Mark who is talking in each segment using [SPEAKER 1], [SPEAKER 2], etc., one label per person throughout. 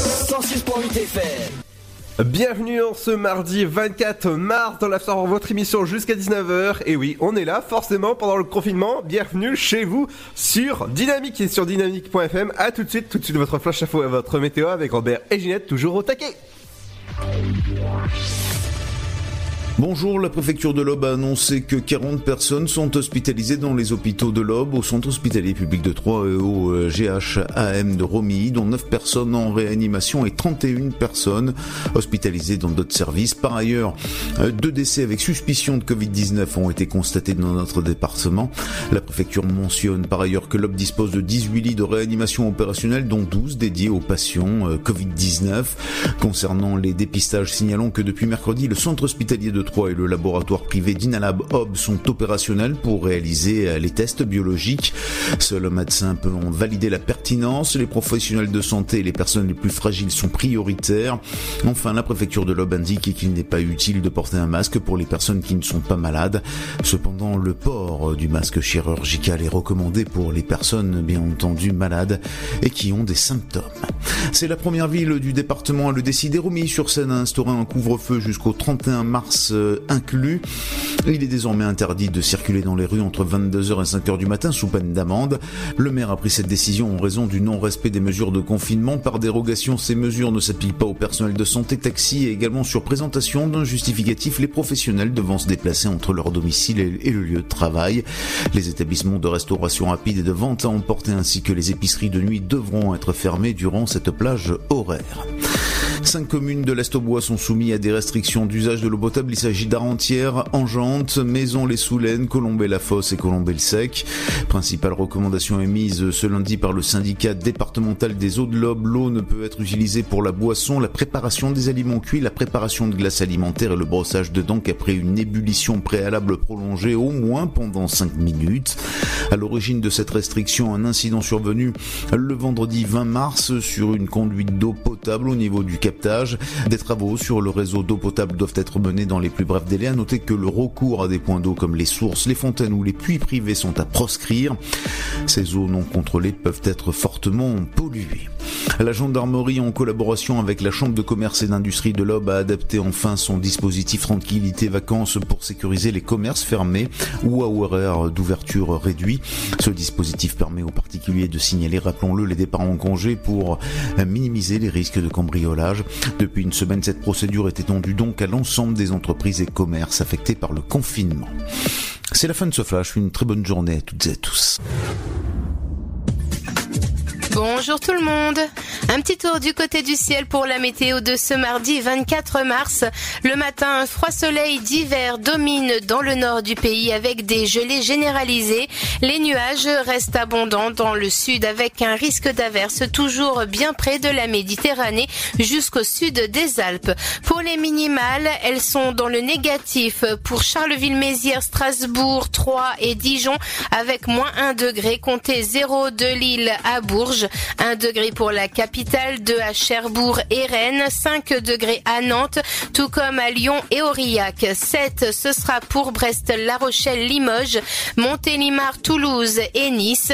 [SPEAKER 1] 106.8 FM.
[SPEAKER 2] Bienvenue en ce mardi 24 mars dans l'After votre émission jusqu'à 19h. Et oui, on est là forcément pendant le confinement. Bienvenue chez vous sur Dynamique et sur dynamique.fm. A tout de suite, tout de suite votre flash info et votre météo avec Robert et Ginette toujours au taquet.
[SPEAKER 3] Bonjour, la préfecture de l'Aube a annoncé que 40 personnes sont hospitalisées dans les hôpitaux de l'Aube, au centre hospitalier public de Troyes et au GHAM de Romilly, dont 9 personnes en réanimation et 31 personnes hospitalisées dans d'autres services. Par ailleurs, euh, deux décès avec suspicion de Covid-19 ont été constatés dans notre département. La préfecture mentionne par ailleurs que l'Aube dispose de 18 lits de réanimation opérationnelle, dont 12 dédiés aux patients euh, Covid-19. Concernant les dépistages, signalons que depuis mercredi, le centre hospitalier de Et le laboratoire privé d'Inalab Hub sont opérationnels pour réaliser euh, les tests biologiques. Seuls les médecins peuvent en valider la pertinence. Les professionnels de santé et les personnes les plus fragiles sont prioritaires. Enfin, la préfecture de l'Aube indique qu'il n'est pas utile de porter un masque pour les personnes qui ne sont pas malades. Cependant, le port du masque chirurgical est recommandé pour les personnes bien entendu malades et qui ont des symptômes. C'est la première ville du département à le décider. Romilly-sur-Seine a instauré un couvre-feu jusqu'au 31 mars euh, inclus. Il est désormais interdit de circuler dans les rues entre 22h et 5h du matin sous peine d'amende. Le maire a pris cette décision en raison du non-respect des mesures de confinement. Par dérogation, ces mesures ne s'appliquent pas au personnel de santé, taxi et également sur présentation d'un justificatif, les professionnels devant se déplacer entre leur domicile et le lieu de travail. Les établissements de restauration rapide et de vente à emporter ainsi que les épiceries de nuit devront être fermés durant cette plage horaire. Cinq communes de l'Est au Bois sont soumises à des restrictions d'usage de l'eau potable. Il s'agit d'Arentière, Angente, Maison-les-Soulaines, Colombey-la-Fosse et Colombey-le-Sec. Principale recommandation émise ce lundi par le syndicat départemental des eaux de l'Aube. L'eau ne peut être utilisée pour la boisson, la préparation des aliments cuits, la préparation de glace alimentaire et le brossage de dents qu'après une ébullition préalable prolongée au moins pendant 5 minutes. À l'origine de cette restriction, un incident survenu le vendredi 20 mars sur une conduite d'eau potable au niveau du captage. Des travaux sur le réseau d'eau potable doivent être menés dans les plus brefs délais. À noter que le recours à des points d'eau comme les sources, les fontaines ou les puits privés sont à proscrire. Ces eaux non contrôlées peuvent être fortement polluées. La gendarmerie, en collaboration avec la Chambre de commerce et d'industrie de l'Aube, a adapté enfin son dispositif tranquillité vacances pour sécuriser les commerces fermés ou à horaire d'ouverture réduit. Ce dispositif permet aux particuliers de signaler, rappelons-le, les départs en congé pour minimiser les risques de cambriolage. Depuis une semaine, cette procédure est étendue donc à l'ensemble des entreprises et commerces affectés par le confinement. C'est la fin de ce flash. Une très bonne journée à toutes et à tous.
[SPEAKER 4] Bonjour tout le monde. Un petit tour du côté du ciel pour la météo de ce mardi 24 mars. Le matin, un froid soleil d'hiver domine dans le nord du pays avec des gelées généralisées. Les nuages restent abondants dans le sud avec un risque d'averse toujours bien près de la Méditerranée jusqu'au sud des Alpes. Pour les minimales, elles sont dans le négatif pour Charleville-Mézières, Strasbourg, Troyes et Dijon avec moins 1 degré, comptez 0 de Lille à Bourges. 1 degré pour la capitale, 2 à Cherbourg et Rennes, 5 degrés à Nantes, tout comme à Lyon et Aurillac. 7, ce sera pour Brest, La Rochelle, Limoges, Montélimar, Toulouse et Nice.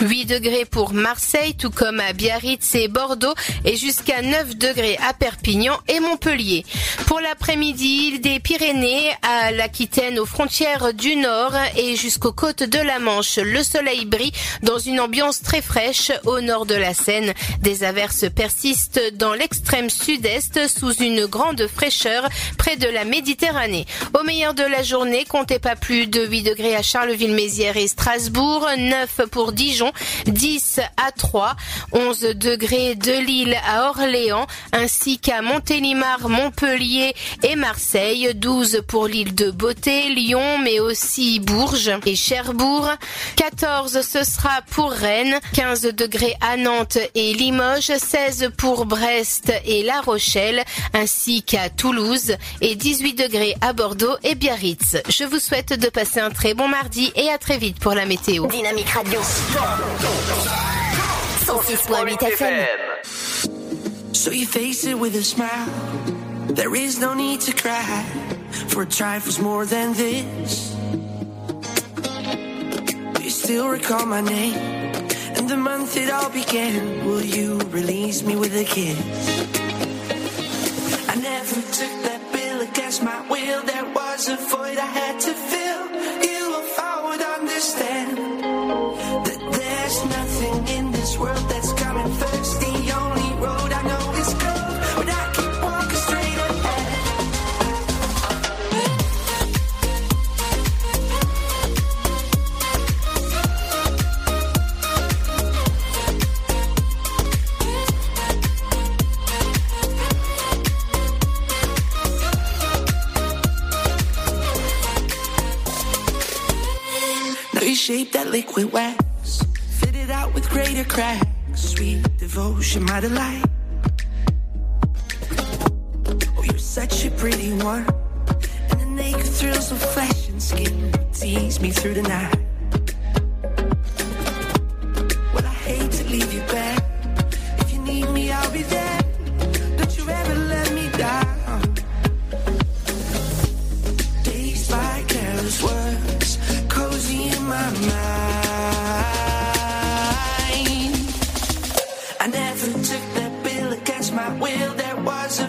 [SPEAKER 4] 8 degrés pour Marseille, tout comme à Biarritz et Bordeaux, et jusqu'à 9 degrés à Perpignan et Montpellier. Pour l'après-midi, des Pyrénées à l'Aquitaine aux frontières du Nord et jusqu'aux côtes de la Manche, le soleil brille dans une ambiance très fraîche au nord de la Seine. Des averses persistent dans l'extrême sud-est sous une grande fraîcheur près de la Méditerranée. Au meilleur de la journée, comptez pas plus de 8 degrés à Charleville-Mézières et Strasbourg, 9 pour Dijon, 10 à Troyes, 11 degrés de Lille à Orléans, ainsi qu'à Montélimar, Montpellier et Marseille, 12 pour l'île de Beauté, Lyon, mais aussi Bourges et Cherbourg, 14 ce sera pour Rennes, 15 degrés à Nantes et Limoges, 16 pour Brest et La Rochelle, ainsi qu'à Toulouse et 18 degrés à Bordeaux et Biarritz. Je vous souhaite de passer un très bon mardi et à très vite pour la météo.
[SPEAKER 5] Dynamique Radio. 106.8 FM.
[SPEAKER 6] So you face it with a smile. There is no need to cry for trifles more than this. You still recall my name the month it all began. Will you release me with a kiss? I never took that bill against my will. There was a void I had to fill. You, if I would understand that there's nothing in this world that's coming first. Shape that liquid wax, fit it out with greater cracks. Sweet devotion, my delight. Oh, you're such a pretty one, and the naked thrills of flesh and skin tease me through the night. Well, I hate to leave you back. If you need me, I'll be there. Don't you ever let me down. Dazed by careless words, mind. I never took that bill against my will. There was a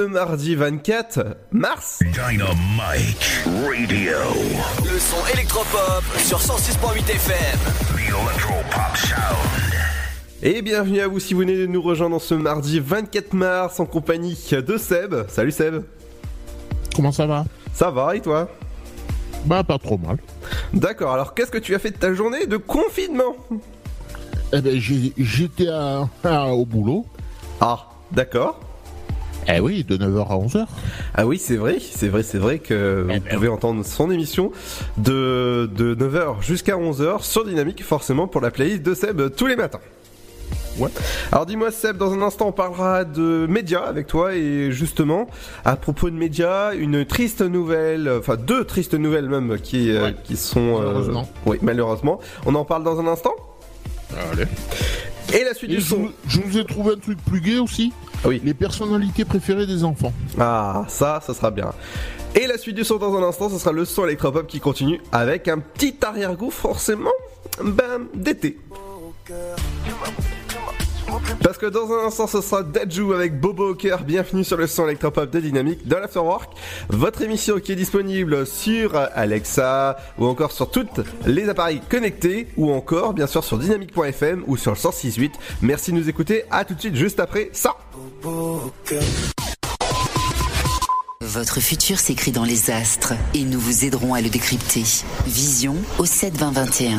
[SPEAKER 2] mardi 24 mars.
[SPEAKER 7] Dynamite Radio.
[SPEAKER 1] Le son électropop sur 106.8 FM.
[SPEAKER 7] The Electropop Sound.
[SPEAKER 2] Et bienvenue à vous si vous venez de nous rejoindre ce mardi 24 mars en compagnie de Seb. Salut Seb.
[SPEAKER 8] Comment ça va?
[SPEAKER 2] Ça va et toi?
[SPEAKER 8] Bah pas trop mal.
[SPEAKER 2] D'accord, alors qu'est-ce que tu as fait de ta journée de confinement?
[SPEAKER 8] Eh ben j'étais au boulot.
[SPEAKER 2] Ah, d'accord
[SPEAKER 8] oui, de 9h à 11h.
[SPEAKER 2] Ah oui, c'est vrai, c'est vrai, c'est vrai que vous pouvez entendre son émission de, de 9h jusqu'à 11h sur Dynamique, forcément pour la playlist de Seb tous les matins.
[SPEAKER 8] Ouais.
[SPEAKER 2] Alors dis-moi Seb, dans un instant on parlera de médias avec toi et justement à propos de médias, une triste nouvelle, enfin deux tristes nouvelles même qui euh, qui sont euh,
[SPEAKER 8] Malheureusement.
[SPEAKER 2] oui malheureusement. On en parle dans un instant.
[SPEAKER 8] Allez.
[SPEAKER 2] Et la suite
[SPEAKER 8] Et
[SPEAKER 2] du
[SPEAKER 8] je,
[SPEAKER 2] son.
[SPEAKER 8] je vous ai trouvé un truc plus gai aussi.
[SPEAKER 2] Ah oui.
[SPEAKER 8] Les personnalités préférées des enfants.
[SPEAKER 2] Ah, ça, ça sera bien. Et la suite du son dans un instant, ce sera le son électropop qui continue avec un petit arrière-goût forcément, ben, d'été. Parce que dans un instant, ce sera Dajou avec Bobo au cœur. Bienvenue sur le son électropop de Dynamique dans l'Afterwork. Votre émission qui est disponible sur Alexa ou encore sur tous les appareils connectés ou encore bien sûr sur dynamique.fm ou sur le 106.8. Merci de nous écouter. À tout de suite juste après ça.
[SPEAKER 9] Votre futur s'écrit dans les astres et nous vous aiderons à le décrypter. Vision au 7 20 21.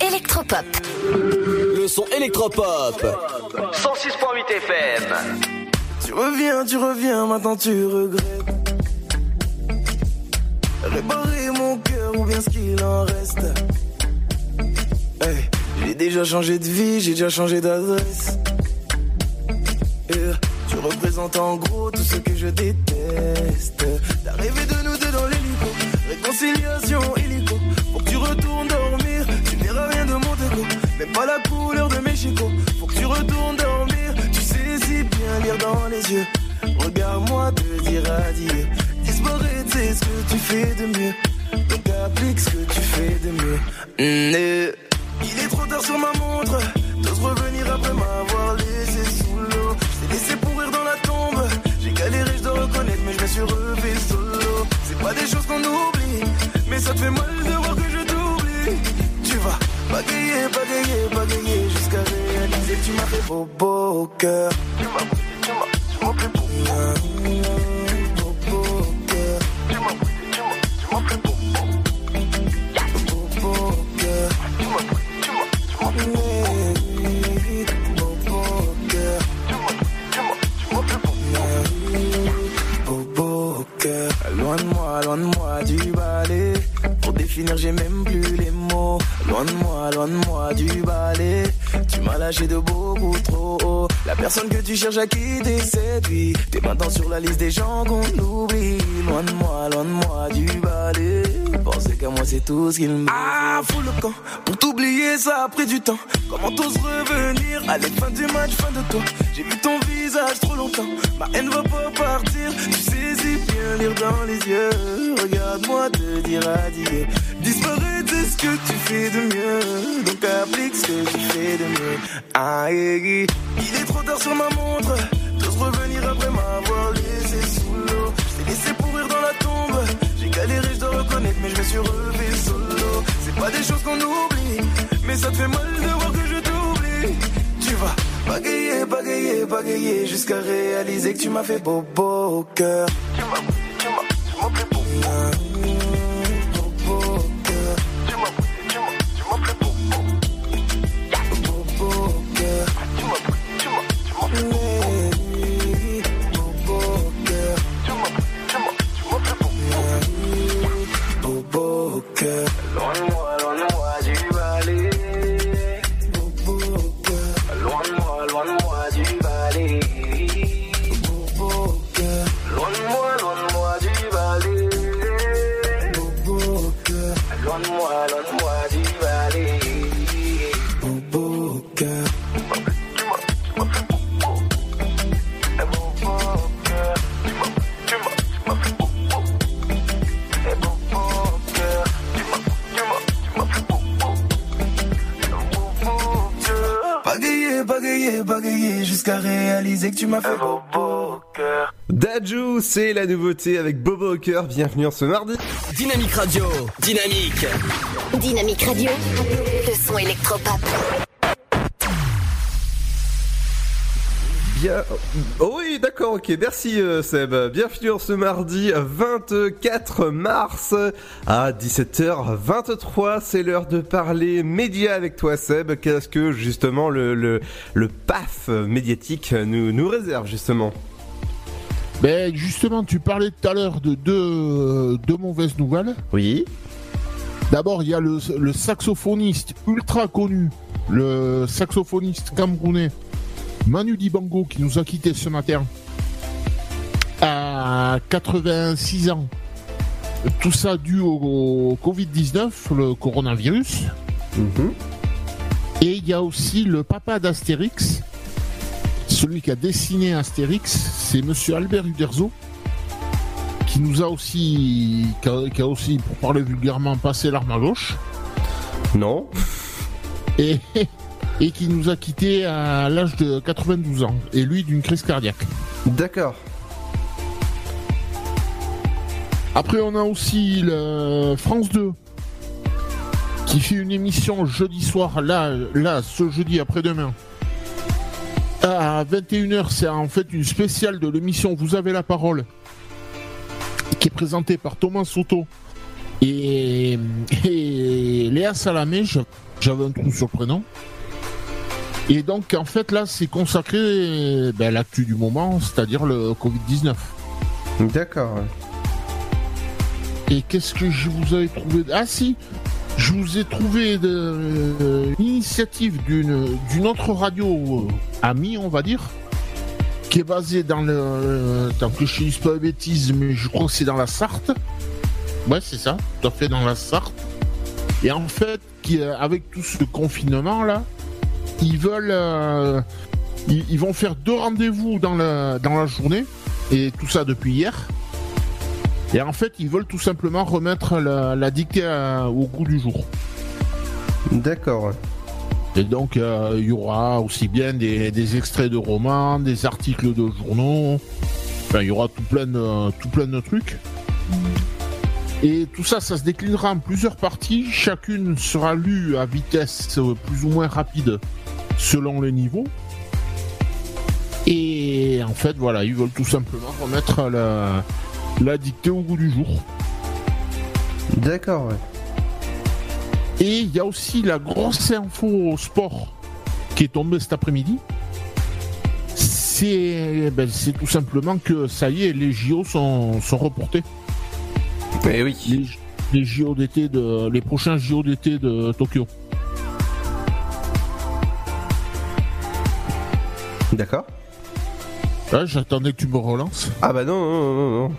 [SPEAKER 5] électropop.
[SPEAKER 1] Le son électropop. 106.8 FM.
[SPEAKER 10] Tu reviens, tu reviens, maintenant tu regrettes. Réparer mon cœur ou bien ce qu'il en reste. Hey, j'ai déjà changé de vie, j'ai déjà changé d'adresse. Yeah, tu représentes en gros tout ce que je déteste. T'as rêvé de nous deux dans l'hélico. Réconciliation illico. Même pas la couleur de mes chicots. Faut que tu retournes dormir. Tu sais si bien lire dans les yeux. Regarde-moi te dire adieu. Disparaître, c'est ce que tu fais de mieux? Donc applique ce que tu fais de mieux. Mm, eh. Il est trop tard sur ma montre. T'oses revenir après m'avoir laissé sous l'eau. Je t'ai laissé pourrir dans la tombe. J'ai galéré, je dois reconnaître, mais je me suis refait solo. C'est pas des choses qu'on oublie, mais ça te fait mal de voir que je t'oublie. Tu vas Bagayer, bagayer, bagayer jusqu'à réaliser. Tu m'as fait beau, beau cœur. Tu m'as tu m'as, tu m'as fait beau. Beau, cœur. Tu m'as, tu m'as, tu m'as fait beau. Beau, beau cœur. Tu m'as, tu m'as, tu m'as fait beau. Loin de moi, loin de moi du balai. Pour définir, j'ai même plus les mots Loin de moi, loin de moi du balai. Tu m'as lâché de beaucoup trop haut. La personne que tu cherches à quitter séduit. T'es maintenant sur la liste des gens qu'on oublie. Loin de moi, loin de moi du balai. Penser qu'à moi, c'est tout ce qu'il me. Ah, fous le camp. Pour t'oublier, ça a pris du temps. Comment t'oses revenir? Allez, fin du match, fin de toi. J'ai vu ton trop longtemps. Ma haine va pas partir. Tu sais si bien lire dans les yeux. Regarde-moi te dire adieu. Disparaître, c'est ce que tu fais de mieux. Donc applique ce que tu fais de mieux. Ah, eh, eh. il est trop tard sur ma montre. T'oses revenir après m'avoir laissé sous l'eau. Je t'ai laissé pourrir dans la tombe. J'ai galéré, je dois reconnaître, mais je me suis relevé solo. C'est pas des choses qu'on oublie, mais ça te fait mal de voir que je t'oublie. Tu vas bagayer, bagayer, bagayer jusqu'à réaliser que tu m'as fait beau beau au cœur. Tu m'as, tu m'as, tu m'as fait beau tu m'as fait au cœur.
[SPEAKER 2] Dajou, c'est la nouveauté avec Bobo au cœur. Bienvenue en ce mardi.
[SPEAKER 11] Dynamique Radio, dynamique.
[SPEAKER 5] Dynamique Radio, le son électropop.
[SPEAKER 2] Bien. Oh oui, d'accord, ok. Merci euh, Seb. Bienvenue en ce mardi 24 mars à 17h23. C'est l'heure de parler médias avec toi Seb. Qu'est-ce que justement le, le, le PAF médiatique nous, nous réserve justement?
[SPEAKER 8] Ben justement, tu parlais tout à l'heure de deux, deux mauvaises nouvelles.
[SPEAKER 2] Oui.
[SPEAKER 8] D'abord, il y a le, le saxophoniste ultra connu, le saxophoniste camerounais Manu Dibango qui nous a quittés ce matin à 86 ans. Tout ça dû au, au Covid-19, le coronavirus. Et il y a aussi le papa d'Astérix, celui qui a dessiné Astérix, c'est Monsieur Albert Uderzo, qui nous a aussi, qui a, qui a aussi, pour parler vulgairement, passé l'arme à gauche.
[SPEAKER 2] Non.
[SPEAKER 8] Et, et qui nous a quittés à l'âge de 92 ans, et lui d'une crise cardiaque.
[SPEAKER 2] D'accord.
[SPEAKER 8] Après, on a aussi le France 2 qui fait une émission jeudi soir, là, là, ce jeudi après-demain. À 21h, c'est en fait une spéciale de l'émission Vous avez la parole, qui est présentée par Thomas Soto et, et Léa Salamé. J'avais un trou sur le prénom. Et donc, en fait, là, c'est consacré ben, à l'actu du moment, c'est-à-dire le Covid-19.
[SPEAKER 2] D'accord.
[SPEAKER 8] Et qu'est-ce que je vous avais trouvé? Ah si, je vous ai trouvé de, euh, une initiative d'une d'une autre radio euh, amie, on va dire, qui est basée dans le... euh, Tant que je ne dis pas de bêtises, mais je crois que c'est dans la Sarthe. Ouais, c'est ça, tout à fait dans la Sarthe. Et en fait, qui, avec tout ce confinement-là, ils veulent... euh, ils, ils vont faire deux rendez-vous dans la, dans la journée, et tout ça depuis hier. Et en fait, ils veulent tout simplement remettre la, la dictée à- au goût du jour.
[SPEAKER 2] D'accord.
[SPEAKER 8] Et donc, euh, il y aura aussi bien des, des extraits de romans, des articles de journaux. Enfin, il y aura tout plein de, tout plein de trucs. Et tout ça, ça se déclinera en plusieurs parties. Chacune sera lue à vitesse plus ou moins rapide selon le niveau. Et en fait, voilà, ils veulent tout simplement remettre la, la dictée au goût du jour.
[SPEAKER 2] D'accord, ouais.
[SPEAKER 8] Et il y a aussi la grosse info au sport qui est tombée cet après-midi. C'est ben, c'est tout simplement que ça y est, les JO sont, sont reportés.
[SPEAKER 2] Eh oui.
[SPEAKER 8] Les, les JO d'été de les prochains JO d'été de Tokyo.
[SPEAKER 2] D'accord.
[SPEAKER 8] Ah, J'attendais que tu me relances.
[SPEAKER 2] Ah bah non, non, non, non.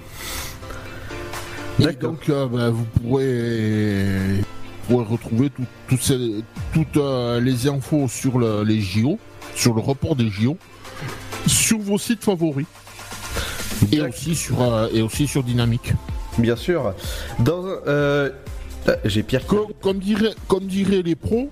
[SPEAKER 8] Et donc, euh, bah, vous pourrez, vous pourrez retrouver tout- toutes ces- toutes euh, les infos sur le- les JO, sur le report des JO, sur vos sites favoris. Et aussi sur, euh, et aussi sur Dynamique.
[SPEAKER 2] Bien sûr. Euh, J'ai Pierre
[SPEAKER 8] Comme, comme, dirait, comme diraient les pros,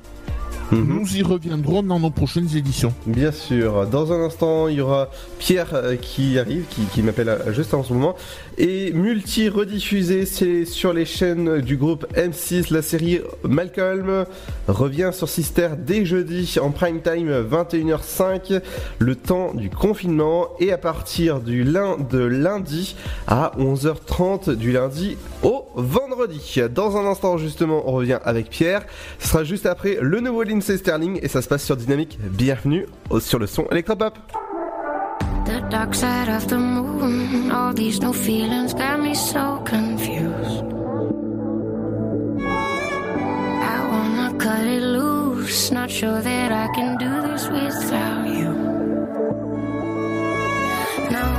[SPEAKER 8] nous y reviendrons dans nos prochaines éditions.
[SPEAKER 2] Bien sûr. Dans un instant, il y aura Pierre euh, qui arrive, qui, qui m'appelle euh, juste en ce moment. Et multi-rediffusé, c'est sur les chaînes du groupe M6. La série Malcolm revient sur Sister dès jeudi en prime time 21h05, le temps du confinement. Et à partir du lin- de lundi à 11h30 du lundi au vendredi. Dans un instant, justement, on revient avec Pierre. Ce sera juste après le nouveau Lindsay Sterling et ça se passe sur Dynamique. Bienvenue sur le son électropop.
[SPEAKER 12] The dark side of the moon. All these new feelings got me so confused. I wanna cut it loose. Not sure that I can do this without you. Now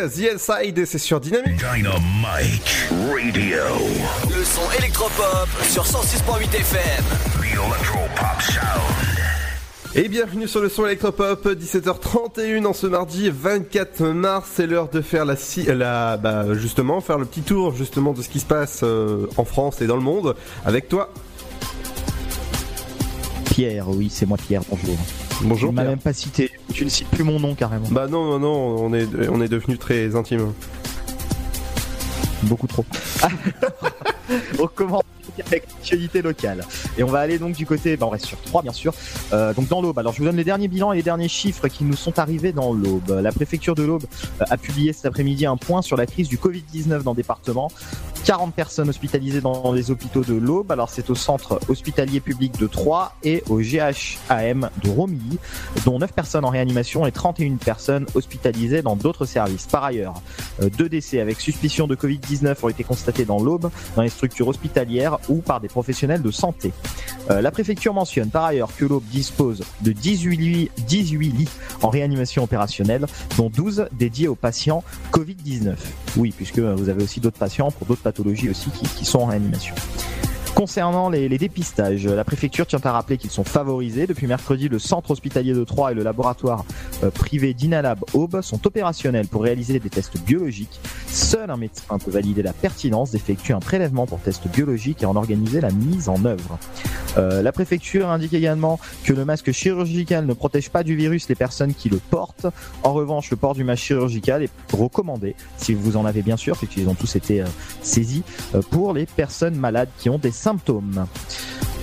[SPEAKER 12] The Inside,
[SPEAKER 2] et c'est sur Dynamique.
[SPEAKER 7] Dynamite Radio.
[SPEAKER 1] Le son électropop sur 106.8 FM.
[SPEAKER 7] The Electropop.
[SPEAKER 2] Et bienvenue sur le son électropop, 17h31 en ce mardi 24 mars, c'est l'heure de faire la, si- la bah, justement faire le petit tour justement de ce qui se passe euh, en France et dans le monde avec toi.
[SPEAKER 13] Pierre, oui, c'est moi Pierre, bonjour.
[SPEAKER 2] Bonjour.
[SPEAKER 13] Tu m'as
[SPEAKER 2] Pierre.
[SPEAKER 13] même pas cité, tu ne cites plus mon nom carrément.
[SPEAKER 2] Bah non non non, on est on est devenu très intime.
[SPEAKER 13] Beaucoup trop. on commence avec l'actualité locale. Et on va aller donc du côté, bah on reste sur 3 bien sûr, Euh, donc dans l'Aube. Alors je vous donne les derniers bilans et les derniers chiffres qui nous sont arrivés dans l'Aube. La préfecture de l'Aube euh, a publié cet après-midi un point sur la crise du Covid-19 dans le département. 40 personnes hospitalisées dans les hôpitaux de l'Aube. Alors c'est au centre hospitalier public de Troyes et au GHAM de Romilly, dont 9 personnes en réanimation et 31 personnes hospitalisées dans d'autres services. Par ailleurs, euh, deux décès avec suspicion de Covid-19 ont été constatés dans l'Aube, dans les structures hospitalières ou par des professionnels de santé. Euh, la préfecture mentionne par ailleurs que l'Aube dispose de 18 lits, 18 lits en réanimation opérationnelle, dont 12 dédiés aux patients Covid-19. Oui, puisque vous avez aussi d'autres patients pour d'autres pathologies aussi qui, qui sont en réanimation. Concernant les, dépistages, la préfecture tient à rappeler qu'ils sont favorisés. Depuis mercredi, le centre hospitalier de Troyes et le laboratoire euh, privé d'Inalab Aube sont opérationnels pour réaliser des tests biologiques. Seul un médecin peut valider la pertinence d'effectuer un prélèvement pour test biologique et en organiser la mise en œuvre. Euh, la préfecture indique également que le masque chirurgical ne protège pas du virus les personnes qui le portent. En revanche, le port du masque chirurgical est recommandé, si vous en avez bien sûr, puisqu'ils ont tous été euh, saisis, pour les personnes malades qui ont des symptômes.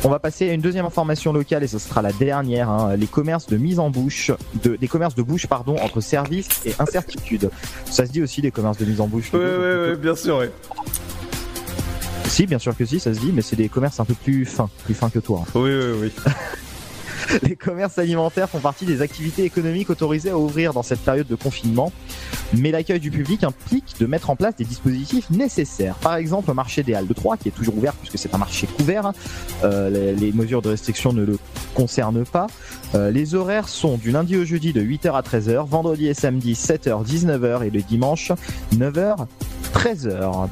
[SPEAKER 13] On va passer à une deuxième information locale et ce sera la dernière. hein. Les commerces de mise en bouche, de, des commerces de bouche pardon entre services et incertitude. Ça se dit aussi des commerces de mise en bouche.
[SPEAKER 2] Ouais ouais, bien sûr ouais.
[SPEAKER 13] Si, bien sûr que si, ça se dit, mais c'est des commerces un peu plus fins, plus fins que toi. hein.
[SPEAKER 2] Oui oui oui.
[SPEAKER 13] Les commerces alimentaires font partie des activités économiques autorisées à ouvrir dans cette période de confinement, mais l'accueil du public implique de mettre en place des dispositifs nécessaires. Par exemple, le marché des Halles de Troyes, qui est toujours ouvert puisque c'est un marché couvert, hein, euh, les, mesures de restriction ne le concernent pas. Euh, les horaires sont du lundi au jeudi de 8h à 13h, vendredi et samedi 7h, 19h et le dimanche 9h, 13h.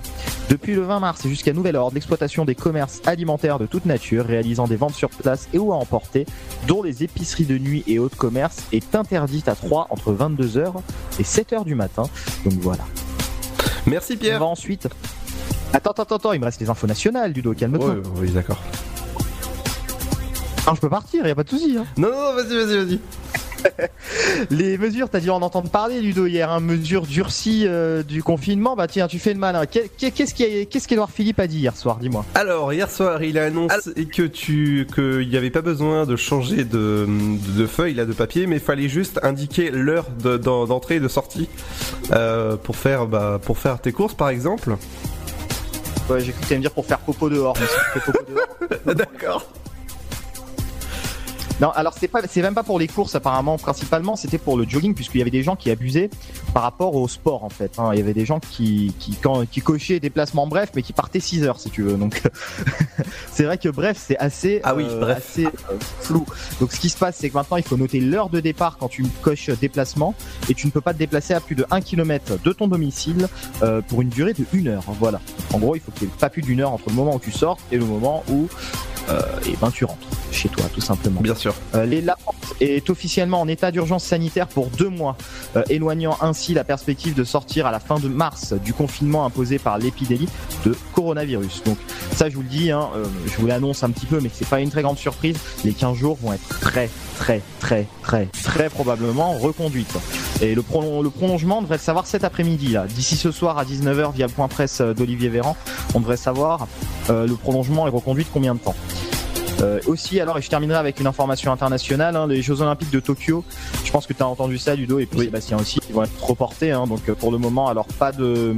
[SPEAKER 13] Depuis le 20 mars et jusqu'à nouvel ordre, l'exploitation des commerces alimentaires de toute nature réalisant des ventes sur place et ou à emporter, dont les épiceries de nuit et autres commerces, est interdite à 3 entre 22h et 7h du matin. Donc voilà.
[SPEAKER 2] Merci Pierre.
[SPEAKER 13] On va ensuite. Attends, attends, attends, il me reste les infos nationales, Ludo, calme-toi.
[SPEAKER 2] Ouais, oui d'accord.
[SPEAKER 13] Ah, je peux partir, y a pas de souci. Hein.
[SPEAKER 2] Non non non, vas-y vas-y vas-y.
[SPEAKER 13] Les mesures, t'as dû en entendre parler, Ludo, hier, hein, mesures durcies euh, du confinement. Bah tiens, tu fais le malin. Qu'est- Qu'est-ce qu'est-ce qu'Edouard Philippe a dit hier soir, dis-moi
[SPEAKER 2] Alors hier soir, il a annoncé que tu qu'il n'y avait pas besoin de changer de, de feuille là de papier, mais il fallait juste indiquer l'heure de- d'en- d'entrée et de sortie euh, pour faire bah, pour faire tes courses par exemple.
[SPEAKER 13] Ouais, j'ai cru que me dire pour faire popo dehors. Mais si tu fais popo dehors.
[SPEAKER 2] D'accord.
[SPEAKER 13] Non, alors c'est pas, c'est même pas pour les courses apparemment. Principalement, c'était pour le jogging puisqu'il y avait des gens qui abusaient par rapport au sport en fait. hein. Il y avait des gens qui qui quand, qui cochaient des placements bref, mais qui partaient 6 heures si tu veux. Donc c'est vrai que bref, c'est assez
[SPEAKER 2] Ah oui,
[SPEAKER 13] euh,
[SPEAKER 2] bref.
[SPEAKER 13] assez euh, flou. Donc ce qui se passe, c'est que maintenant il faut noter l'heure de départ quand tu coches déplacement et tu ne peux pas te déplacer à plus de 1 km de ton domicile euh, pour une durée de 1 heure. Voilà. En gros, il faut qu'il y ait pas plus d'une heure entre le moment où tu sors et le moment où et ben tu rentres chez toi tout simplement.
[SPEAKER 2] Bien sûr.
[SPEAKER 13] Euh, les- est officiellement en état d'urgence sanitaire pour deux mois, euh, éloignant ainsi la perspective de sortir à la fin de mars du confinement imposé par l'épidémie de coronavirus. Donc ça, je vous le dis, hein, euh, je vous l'annonce un petit peu, mais c'est pas une très grande surprise. Les 15 jours vont être très, très, très, très, très probablement reconduites. Et le, prolon- le prolongement, on devrait le savoir cet après-midi. là. D'ici ce soir à 19h via le point presse d'Olivier Véran, on devrait savoir euh, le prolongement est reconduit de combien de temps? Euh, aussi, alors, et je terminerai avec une information internationale, hein, les Jeux Olympiques de Tokyo. Je pense que tu as entendu ça, Ludo, et puis Sébastien aussi, ils vont être reportés. hein, donc, euh, pour le moment, alors pas de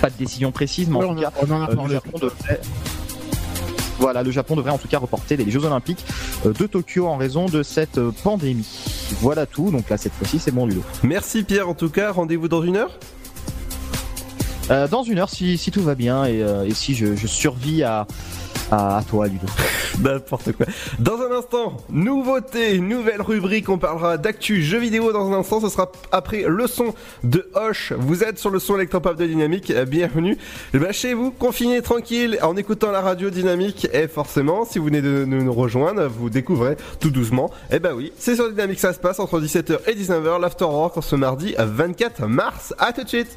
[SPEAKER 13] pas de décision précise, mais en tout cas,
[SPEAKER 8] on en a
[SPEAKER 13] euh, le. Japon devrait voilà, le Japon devrait en tout cas reporter les Jeux Olympiques de Tokyo en raison de cette pandémie. Voilà tout. Donc là, cette fois-ci, c'est bon, Ludo.
[SPEAKER 2] Merci Pierre en tout cas. Rendez-vous dans une heure?
[SPEAKER 13] Euh, dans une heure, si, si tout va bien et, euh, et si je, je survis à, À, toi, Ludo.
[SPEAKER 2] N'importe quoi. Dans un instant, nouveauté, nouvelle rubrique. On parlera d'actu jeux vidéo dans un instant. Ce sera après le son de Hoche. Vous êtes sur le son électropop de Dynamique. Bienvenue. Ben, chez vous, confiné, tranquille, en écoutant la radio Dynamique. Et forcément, si vous venez de, nous rejoindre, vous découvrez tout doucement. Eh ben oui, c'est sur Dynamique que ça se passe entre 17h et 19h. L'Afterwork en ce mardi 24 mars. À tout de suite.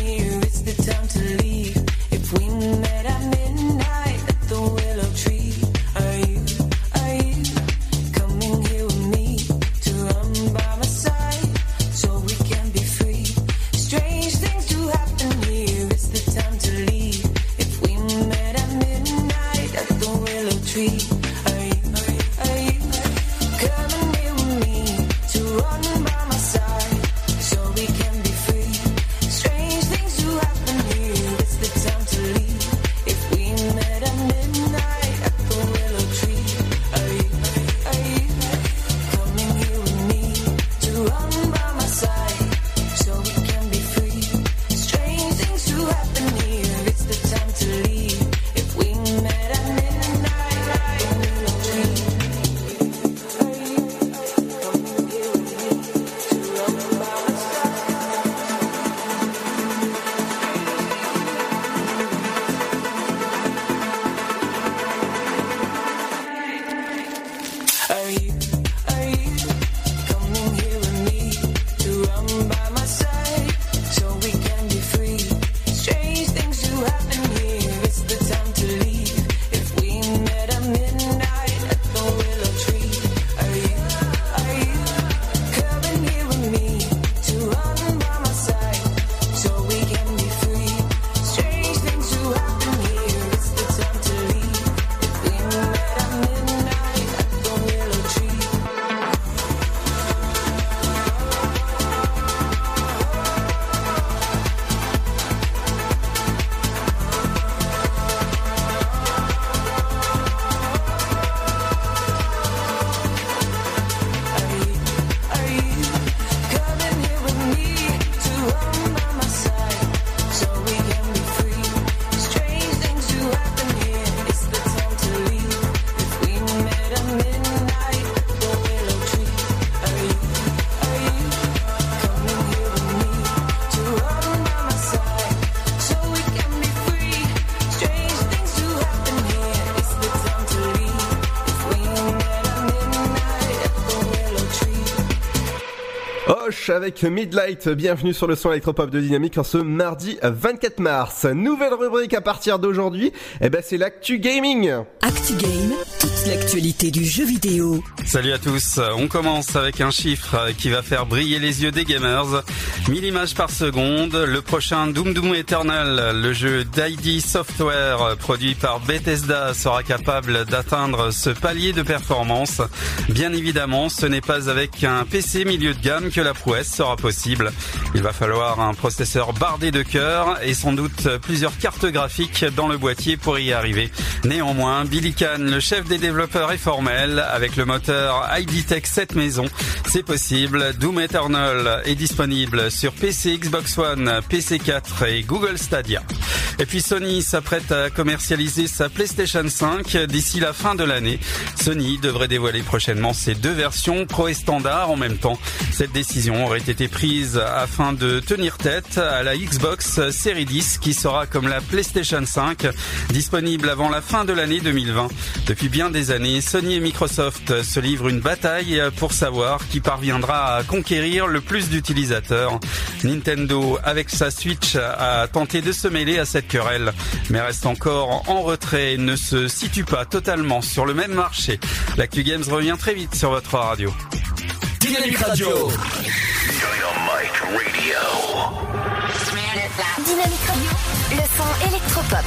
[SPEAKER 2] avec Midlight, bienvenue sur le son électropop de Dynamique en ce mardi 24 mars. Nouvelle rubrique à partir d'aujourd'hui, eh ben c'est l'actu gaming.
[SPEAKER 14] ActuGame, toute l'actualité du jeu vidéo.
[SPEAKER 15] Salut à tous, on commence avec un chiffre qui va faire briller les yeux des gamers. 1000 images par seconde, le prochain Doom Doom Eternal, le jeu d'ID Software produit par Bethesda sera capable d'atteindre ce palier de performance. Bien évidemment, ce n'est pas avec un PC milieu de gamme que la prouesse sera possible. Il va falloir un processeur bardé de cœur et sans doute plusieurs cartes graphiques dans le boîtier pour y arriver. Néanmoins, Billy Khan, le chef des développeurs, est formel. Avec le moteur ID Tech 7 maison, c'est possible. Doom Eternal est disponible sur PC, Xbox One, PC4 et Google Stadia. Et puis Sony s'apprête à commercialiser sa PlayStation 5 d'ici la fin de l'année. Sony devrait dévoiler prochainement ses deux versions Pro et Standard en même temps. Cette décision aurait été prise afin de tenir tête à la Xbox Series 10 qui sera comme la PlayStation 5 disponible avant la fin de l'année 2020. Depuis bien des années, Sony et Microsoft se livrent une bataille pour savoir qui parviendra à conquérir le plus d'utilisateurs. Nintendo, avec sa Switch, a tenté de se mêler à cette querelle, mais reste encore en retrait et ne se situe pas totalement sur le même marché. L'actu Games revient très vite sur votre radio.
[SPEAKER 1] Dynamique Radio.
[SPEAKER 7] Dynamite Radio.
[SPEAKER 5] Dynamique Radio, le son électropop.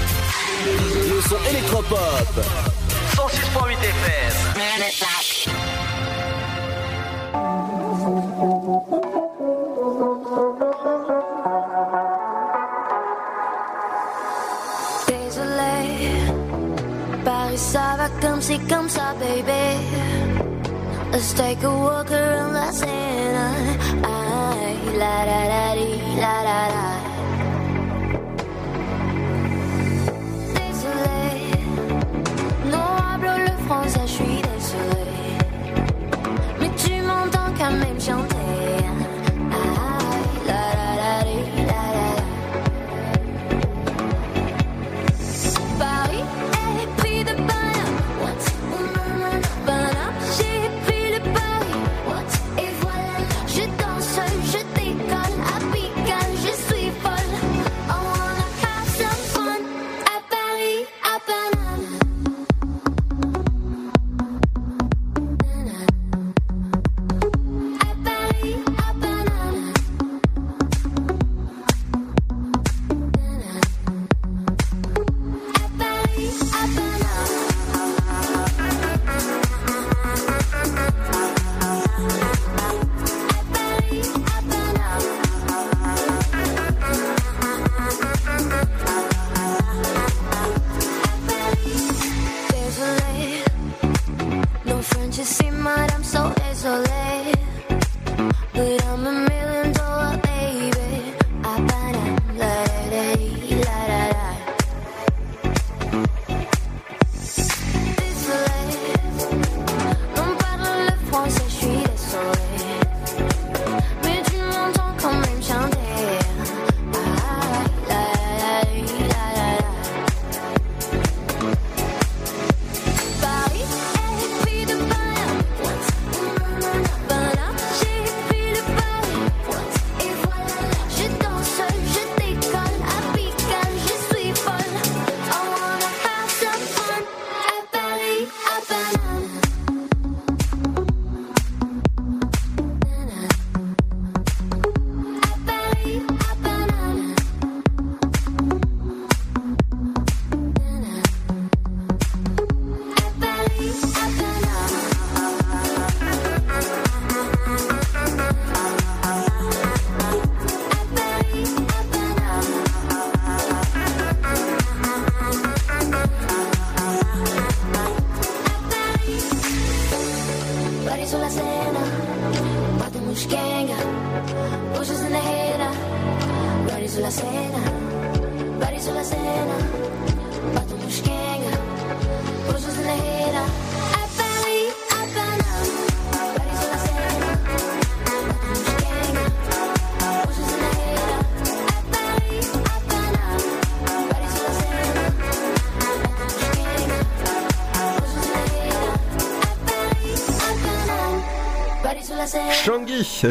[SPEAKER 1] Le son électropop. 106.8 FM.
[SPEAKER 12] La Seine. Aïe, la la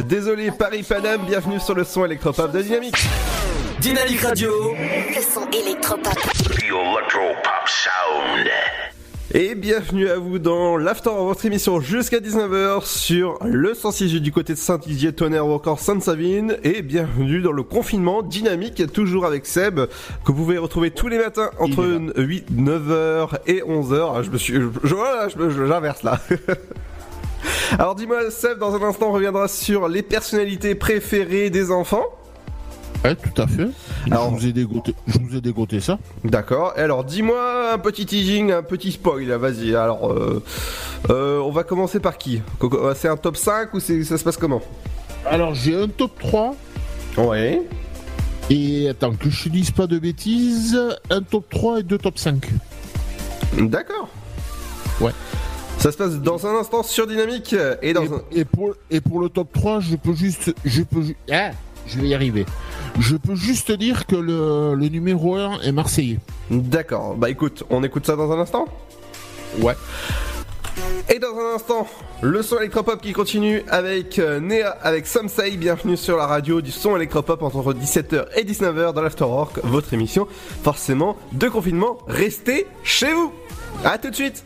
[SPEAKER 12] désolé Paris Paname,
[SPEAKER 2] bienvenue sur le son électropop de Dynamique.
[SPEAKER 1] Dynamique Radio.
[SPEAKER 5] Le son électropop.
[SPEAKER 7] Sound.
[SPEAKER 2] Et bienvenue à vous dans l'After, votre émission jusqu'à 19h sur le 106 du côté de Saint-Didier, Tonnerre ou encore Sainte-Savine. Et bienvenue dans le confinement dynamique, toujours avec Seb, que vous pouvez retrouver tous les matins entre 8, 9h et 11h. Je me suis, je, je- voilà, je me- je- j'inverse là. Alors dis-moi, Seb, dans un instant, on reviendra sur les personnalités préférées des enfants.
[SPEAKER 8] Ouais, tout à fait. je, vous ai dégoté, je vous ai dégoté ça.
[SPEAKER 2] D'accord. Et alors, dis-moi un petit teasing, un petit spoil. Vas-y. Alors, euh, euh, on va commencer par qui? Euh, C'est un top 5 ou ça se passe comment?
[SPEAKER 8] Alors, j'ai un top 3.
[SPEAKER 2] Ouais.
[SPEAKER 8] Et attends, que je te dise pas de bêtises, un top 3 et deux top 5.
[SPEAKER 2] D'accord.
[SPEAKER 8] Ouais.
[SPEAKER 2] Ça se passe dans un instant sur Dynamique et dans un...
[SPEAKER 8] Et pour, et pour le top 3, je peux juste. Je peux. Ah, je vais y arriver. Je peux juste dire que le, le numéro 1 est marseillais.
[SPEAKER 2] D'accord. Bah écoute, on écoute ça dans un instant?
[SPEAKER 8] Ouais.
[SPEAKER 2] Et dans un instant, le son électropop qui continue avec euh, Néa, avec Somsei. Bienvenue sur la radio du son électropop entre 17h et 19h dans l'Afterwork, votre émission forcément de confinement. Restez chez vous. À tout de suite.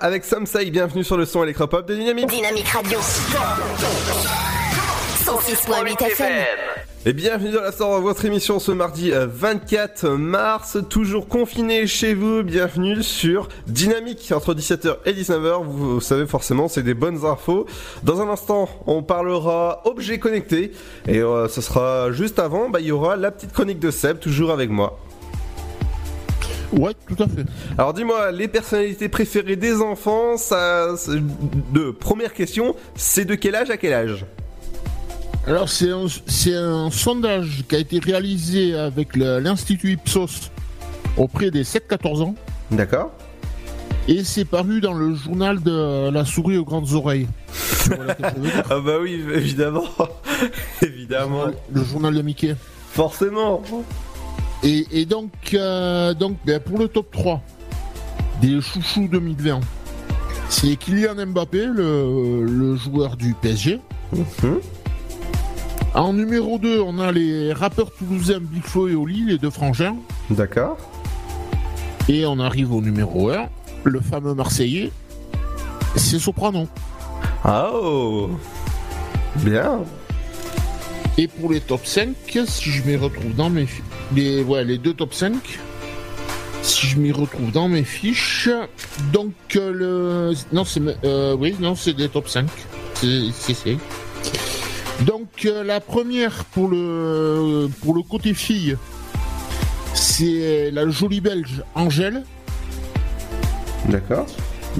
[SPEAKER 2] avec Samsai, bienvenue sur le son électropop de Dynamique.
[SPEAKER 5] Dynamique Radio. 106.8 FM.
[SPEAKER 2] Et bienvenue dans la sort votre émission ce mardi euh, 24 mars, toujours confiné chez vous. Bienvenue sur Dynamique entre 17h et 19h. Vous, vous savez forcément, c'est des bonnes infos. Dans un instant, on parlera objets connectés et euh, ce sera juste avant. Bah, il y aura la petite chronique de Seb, toujours avec moi.
[SPEAKER 8] Ouais, tout à fait.
[SPEAKER 2] Alors dis-moi, les personnalités préférées des enfants, ça, de première question, c'est de quel âge à quel âge?
[SPEAKER 8] Alors c'est un, sondage qui a été réalisé avec l'Institut Ipsos auprès des 7-14 ans.
[SPEAKER 2] D'accord.
[SPEAKER 8] Et c'est paru dans le journal de la souris aux grandes oreilles.
[SPEAKER 2] Ah bah oui, évidemment. évidemment.
[SPEAKER 8] Le journal de Mickey.
[SPEAKER 2] Forcément.
[SPEAKER 8] Et, et donc, euh, donc ben, pour le top 3 des chouchous 2020, c'est Kylian Mbappé, le, le joueur du PSG. En numéro 2, on a les rappeurs toulousains Big Flo et Oli, les deux frangins.
[SPEAKER 2] D'accord.
[SPEAKER 8] Et on arrive au numéro 1, le fameux Marseillais, c'est Soprano.
[SPEAKER 2] Ah oh Bien.
[SPEAKER 8] Et pour les top 5, si je m'y retrouve dans mes les ouais, les deux top 5, si je m'y retrouve dans mes fiches, donc euh, le non c'est euh, oui non c'est des top 5, c'est c'est c'est. Donc euh, la première pour le pour le côté fille, c'est la jolie belge Angèle.
[SPEAKER 2] D'accord.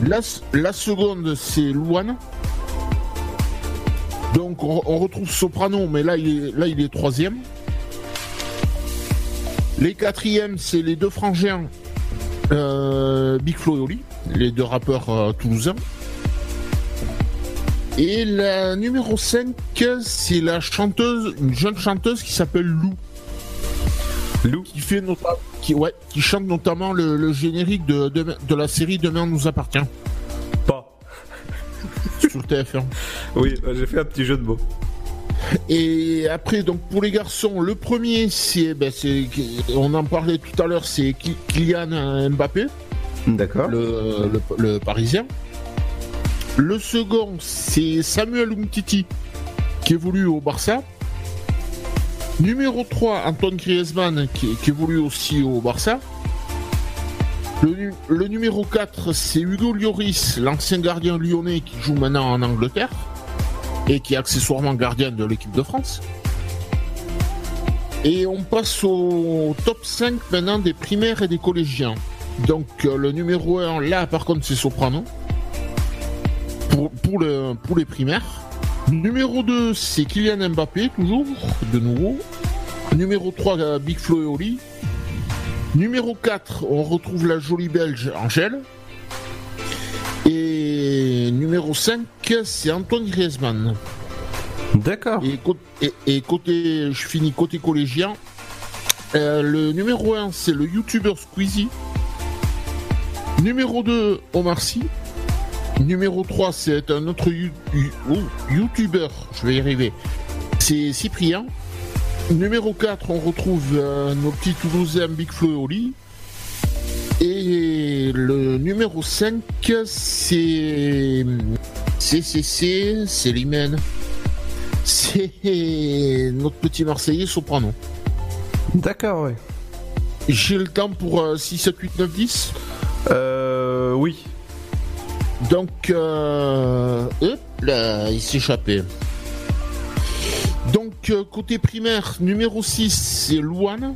[SPEAKER 8] La, la seconde, c'est Louane. Donc on, on retrouve Soprano, mais là il est, là, il est troisième. Les quatrièmes, c'est les deux frangins euh, Big Flo et Oli, les deux rappeurs euh, toulousains. Et la numéro 5, c'est la chanteuse, une jeune chanteuse qui s'appelle Lou.
[SPEAKER 2] Lou
[SPEAKER 8] Qui, fait qui, ouais, qui chante notamment le, le générique de, de, de la série Demain nous appartient. Sur TF1.
[SPEAKER 2] Oui, bah, j'ai fait un petit jeu de mots.
[SPEAKER 8] Et après, donc pour les garçons, le premier, c'est, ben, c'est, on en parlait tout à l'heure, c'est Kylian Mbappé,
[SPEAKER 2] D'accord.
[SPEAKER 8] le, le, le Parisien. Le second, c'est Samuel Umtiti, qui évolue au Barça. Numéro 3, Antoine Griezmann, qui, qui évolue aussi au Barça. Le, nu- le numéro 4, c'est Hugo Lloris, l'ancien gardien lyonnais qui joue maintenant en Angleterre et qui est accessoirement gardien de l'équipe de France. Et on passe au top 5 maintenant des primaires et des collégiens. Donc euh, le numéro 1, là par contre c'est Soprano. Pour les primaires. Numéro 2, c'est Kylian Mbappé, toujours, de nouveau. Numéro 3, euh, Big Flo et Oli. Numéro 4, on retrouve la jolie belge Angèle. Et numéro 5, c'est Antoine Griezmann.
[SPEAKER 2] D'accord.
[SPEAKER 8] Et, cô- et- et côté, je finis côté collégien. Euh, le numéro 1, c'est le youtubeur Squeezie. Numéro 2, Omar Sy. Numéro 3, c'est un autre you- you- oh, youtubeur, je vais y arriver. C'est Cyprien. Numéro 4, on retrouve euh, nos petits Toulousains Big Flo et Oli. Et le numéro 5, c'est. C'est, c'est, c'est. C'est notre petit Marseillais Soprano.
[SPEAKER 2] D'accord, ouais.
[SPEAKER 8] J'ai le temps pour euh, 6, 7, 8, 9, 10
[SPEAKER 2] Euh. Oui.
[SPEAKER 8] Donc, euh, hop là, il. Donc, euh, côté primaire, numéro 6, c'est Louane.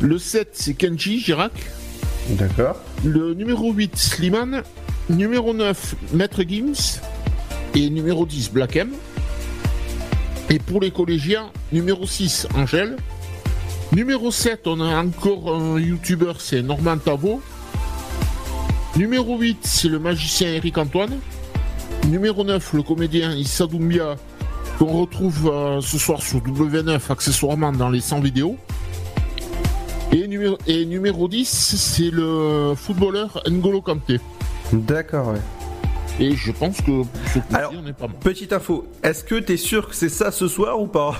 [SPEAKER 8] Le 7, c'est Kenji Girac.
[SPEAKER 2] D'accord.
[SPEAKER 8] Le numéro 8, Slimane. Numéro 9, Maître Gims. Et numéro 10, Black M. Et pour les collégiens, numéro 6, Angèle. Numéro 7, on a encore un youtubeur, c'est Norman Tavo. Numéro 8, c'est le magicien Eric Antoine. Numéro 9, le comédien Issa Doumbia, qu'on retrouve euh, ce soir sur W9, accessoirement dans les 100 vidéos. Et numéro, et numéro 10, c'est le footballeur N'Golo Kanté.
[SPEAKER 2] D'accord, ouais.
[SPEAKER 8] Et je pense que pour ce coup-ci,
[SPEAKER 2] Alors,
[SPEAKER 8] on est pas mal.
[SPEAKER 2] petite info, est-ce que t'es sûr que c'est ça ce soir ou pas?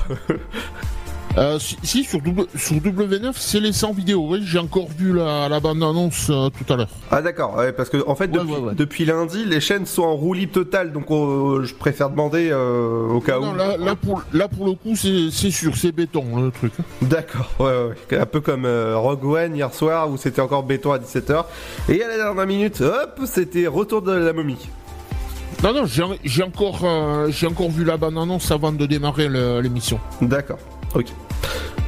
[SPEAKER 8] Euh, si, si, sur, W- sur W9, c'est laissé en vidéo. Oui, j'ai encore vu la, la bande-annonce euh, tout à l'heure.
[SPEAKER 2] Ah d'accord, ouais, parce que en fait depuis, depuis lundi, les chaînes sont en roue libre totale, donc euh, je préfère demander euh, au cas
[SPEAKER 8] Non,
[SPEAKER 2] où.
[SPEAKER 8] là, là, pour, là, pour le coup, c'est sûr, c'est béton, le truc.
[SPEAKER 2] D'accord, ouais, ouais, ouais. un peu comme euh, Rogue One hier soir où c'était encore béton à 17h. Et à la dernière minute, hop, c'était retour de la momie.
[SPEAKER 8] Non, non, j'ai encore, euh, j'ai encore vu la bande-annonce avant de démarrer l'émission.
[SPEAKER 2] D'accord, ok.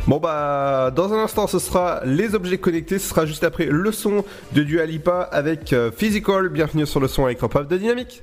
[SPEAKER 2] Bon bah dans un instant ce sera les objets connectés, ce sera juste après le son de Dua Lipa avec euh, Physical. Bienvenue sur le son électropop de Dynamique.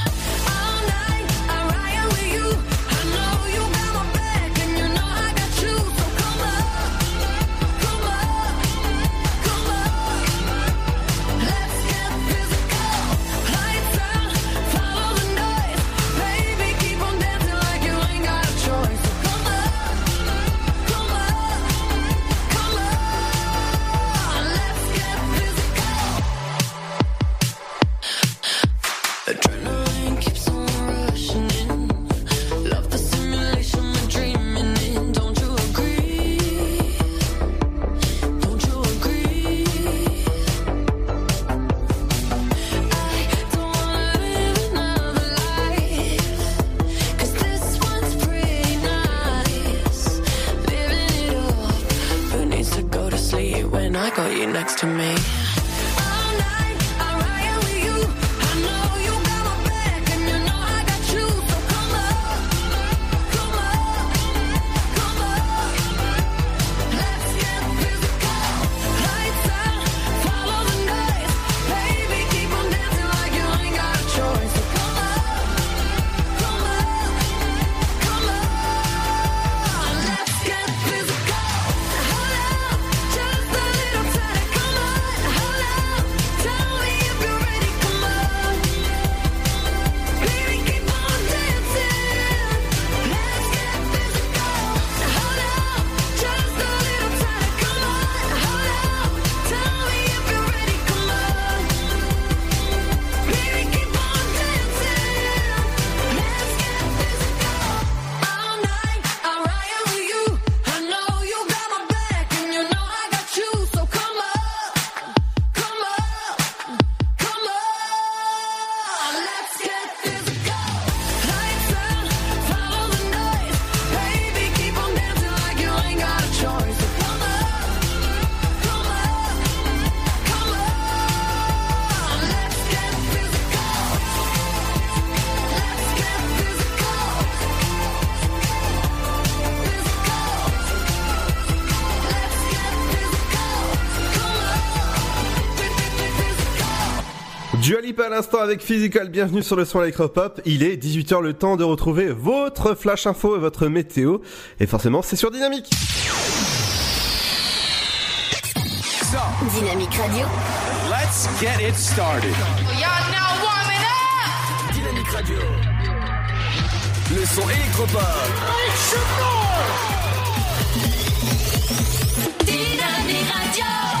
[SPEAKER 2] Dua Lipa à l'instant avec Physical, bienvenue sur le son électropop. Il est 18h, le temps de retrouver votre flash info et votre météo. Et forcément, c'est sur Dynamique.
[SPEAKER 5] Dynamique Radio.
[SPEAKER 1] Let's get it started.
[SPEAKER 6] Now warming up.
[SPEAKER 1] Dynamique Radio. Le son électropop.
[SPEAKER 6] Dynamique Radio.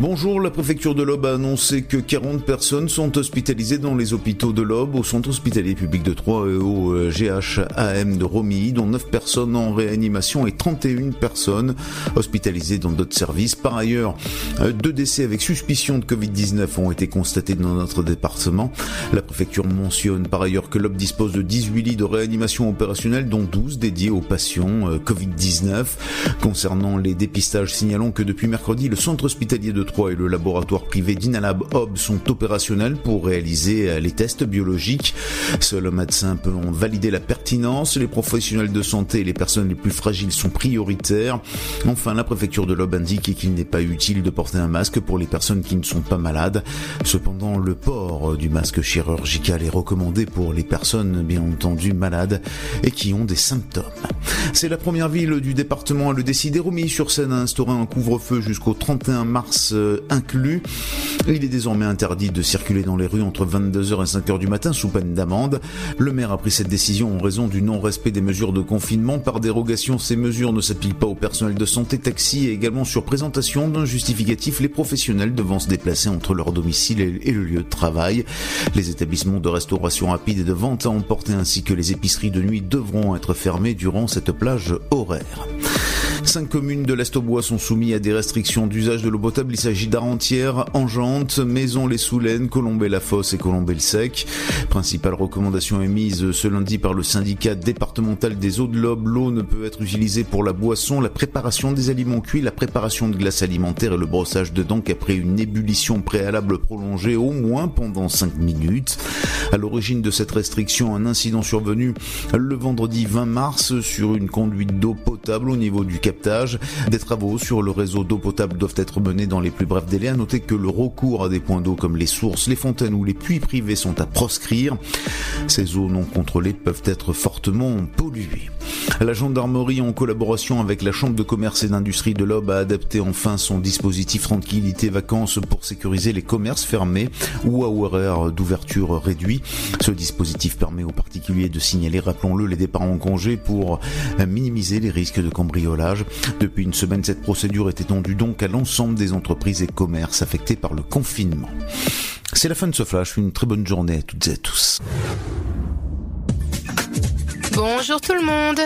[SPEAKER 3] Bonjour, la préfecture de l'Aube a annoncé que 40 personnes sont hospitalisées dans les hôpitaux de l'Aube, au centre hospitalier public de Troyes et au euh, GHAM de Romilly, dont 9 personnes en réanimation et 31 personnes hospitalisées dans d'autres services. Par ailleurs, euh, deux décès avec suspicion de Covid-19 ont été constatés dans notre département. La préfecture mentionne par ailleurs que l'Aube dispose de 18 lits de réanimation opérationnelle, dont 12 dédiés aux patients euh, Covid-19. Concernant les dépistages, signalons que depuis mercredi, le centre hospitalier de Et le laboratoire privé d'Inalab Hub sont opérationnels pour réaliser euh, les tests biologiques. Seuls les médecins peuvent en valider la pertinence. Les professionnels de santé et les personnes les plus fragiles sont prioritaires. Enfin, la préfecture de l'Aube indique qu'il n'est pas utile de porter un masque pour les personnes qui ne sont pas malades. Cependant, le port du masque chirurgical est recommandé pour les personnes, bien entendu, malades et qui ont des symptômes. C'est la première ville du département à le décider. Romilly-sur-Seine a instauré un couvre-feu jusqu'au 31 mars euh, inclus. Il est désormais interdit de circuler dans les rues entre 22h et 5h du matin sous peine d'amende. Le maire a pris cette décision en raison du non-respect des mesures de confinement. Par dérogation, ces mesures ne s'appliquent pas au personnel de santé, taxi et également sur présentation d'un justificatif, les professionnels devant se déplacer entre leur domicile et et le lieu de travail. Les établissements de restauration rapide et de vente à emporter ainsi que les épiceries de nuit devront être fermés durant cette plage horaire. Cinq communes de l'Est au Bois sont soumises à des restrictions d'usage de l'eau potable. Il s'agit d'Arentière, Angente, Maison-les-Soulaines, Colombay-la-Fosse et Colombay-le-Sec. Principale recommandation émise ce lundi par le syndicat départemental des eaux de l'Aube. L'eau ne peut être utilisée pour la boisson, la préparation des aliments cuits, la préparation de glace alimentaire et le brossage de dents qu'après une ébullition préalable prolongée au moins pendant 5 minutes. À l'origine de cette restriction, un incident survenu le vendredi 20 mars sur une conduite d'eau potable au niveau du Des travaux sur le réseau d'eau potable doivent être menés dans les plus brefs délais. À noter que le recours à des points d'eau comme les sources, les fontaines ou les puits privés sont à proscrire. Ces eaux non contrôlées peuvent être fortement polluées. La gendarmerie, en collaboration avec la Chambre de commerce et d'industrie de l'Aube, a adapté enfin son dispositif tranquillité vacances pour sécuriser les commerces fermés ou à horaire d'ouverture réduit. Ce dispositif permet aux particuliers de signaler, rappelons-le, les départs en congé pour minimiser les risques de cambriolage. Depuis une semaine, cette procédure est étendue donc à l'ensemble des entreprises et commerces affectés par le confinement. C'est la fin de ce flash. Une très bonne journée à toutes et à tous.
[SPEAKER 4] Bonjour tout le monde.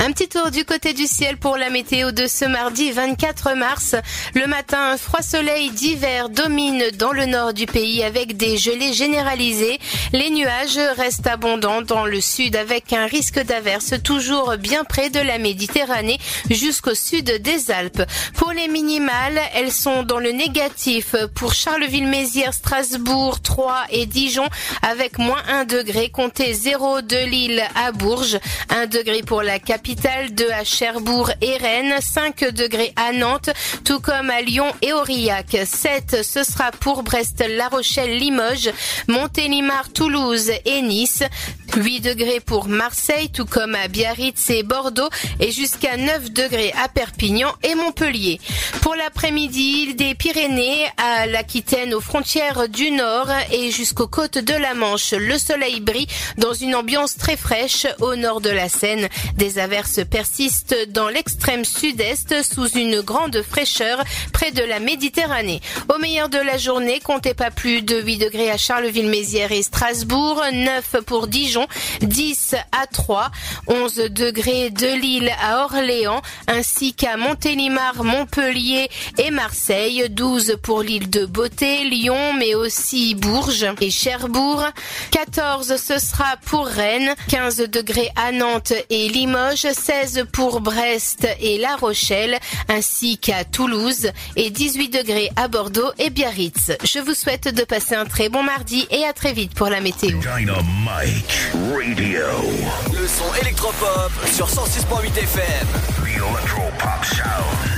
[SPEAKER 4] Un petit tour du côté du ciel pour la météo de ce mardi 24 mars. Le matin, un froid soleil d'hiver domine dans le nord du pays avec des gelées généralisées. Les nuages restent abondants dans le sud avec un risque d'averse toujours bien près de la Méditerranée jusqu'au sud des Alpes. Pour les minimales, elles sont dans le négatif pour Charleville-Mézières, Strasbourg, Troyes et Dijon avec moins 1 degré, comptez 0 de Lille à Bourges. 1 degré pour la capitale, 2 à Cherbourg et Rennes, 5 degrés à Nantes, tout comme à Lyon et Aurillac. 7, ce sera pour Brest, La Rochelle, Limoges, Montélimar, Toulouse et Nice. 8 degrés pour Marseille, tout comme à Biarritz et Bordeaux, et jusqu'à 9 degrés à Perpignan et Montpellier. Pour l'après-midi, des Pyrénées à l'Aquitaine aux frontières du Nord et jusqu'aux côtes de la Manche, le soleil brille dans une ambiance très fraîche au nord de la Seine. Des averses persistent dans l'extrême sud-est sous une grande fraîcheur près de la Méditerranée. Au meilleur de la journée, comptez pas plus de 8 degrés à Charleville-Mézières et Strasbourg, 9 pour Dijon, 10 à Troyes, 11 degrés de Lille à Orléans, ainsi qu'à Montélimar, Montpellier et Marseille, 12 pour l'île de Beauté, Lyon, mais aussi Bourges et Cherbourg, 14 ce sera pour Rennes, 15 degrés à Nantes et Limoges, 16 pour Brest et La Rochelle, ainsi qu'à Toulouse, et 18 degrés à Bordeaux et Biarritz. Je vous souhaite de passer un très bon mardi et à très vite pour la météo.
[SPEAKER 7] Dynamite Radio.
[SPEAKER 1] Le son électropop sur 106.8 FM.
[SPEAKER 7] The Electropop Sound.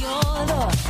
[SPEAKER 12] You're the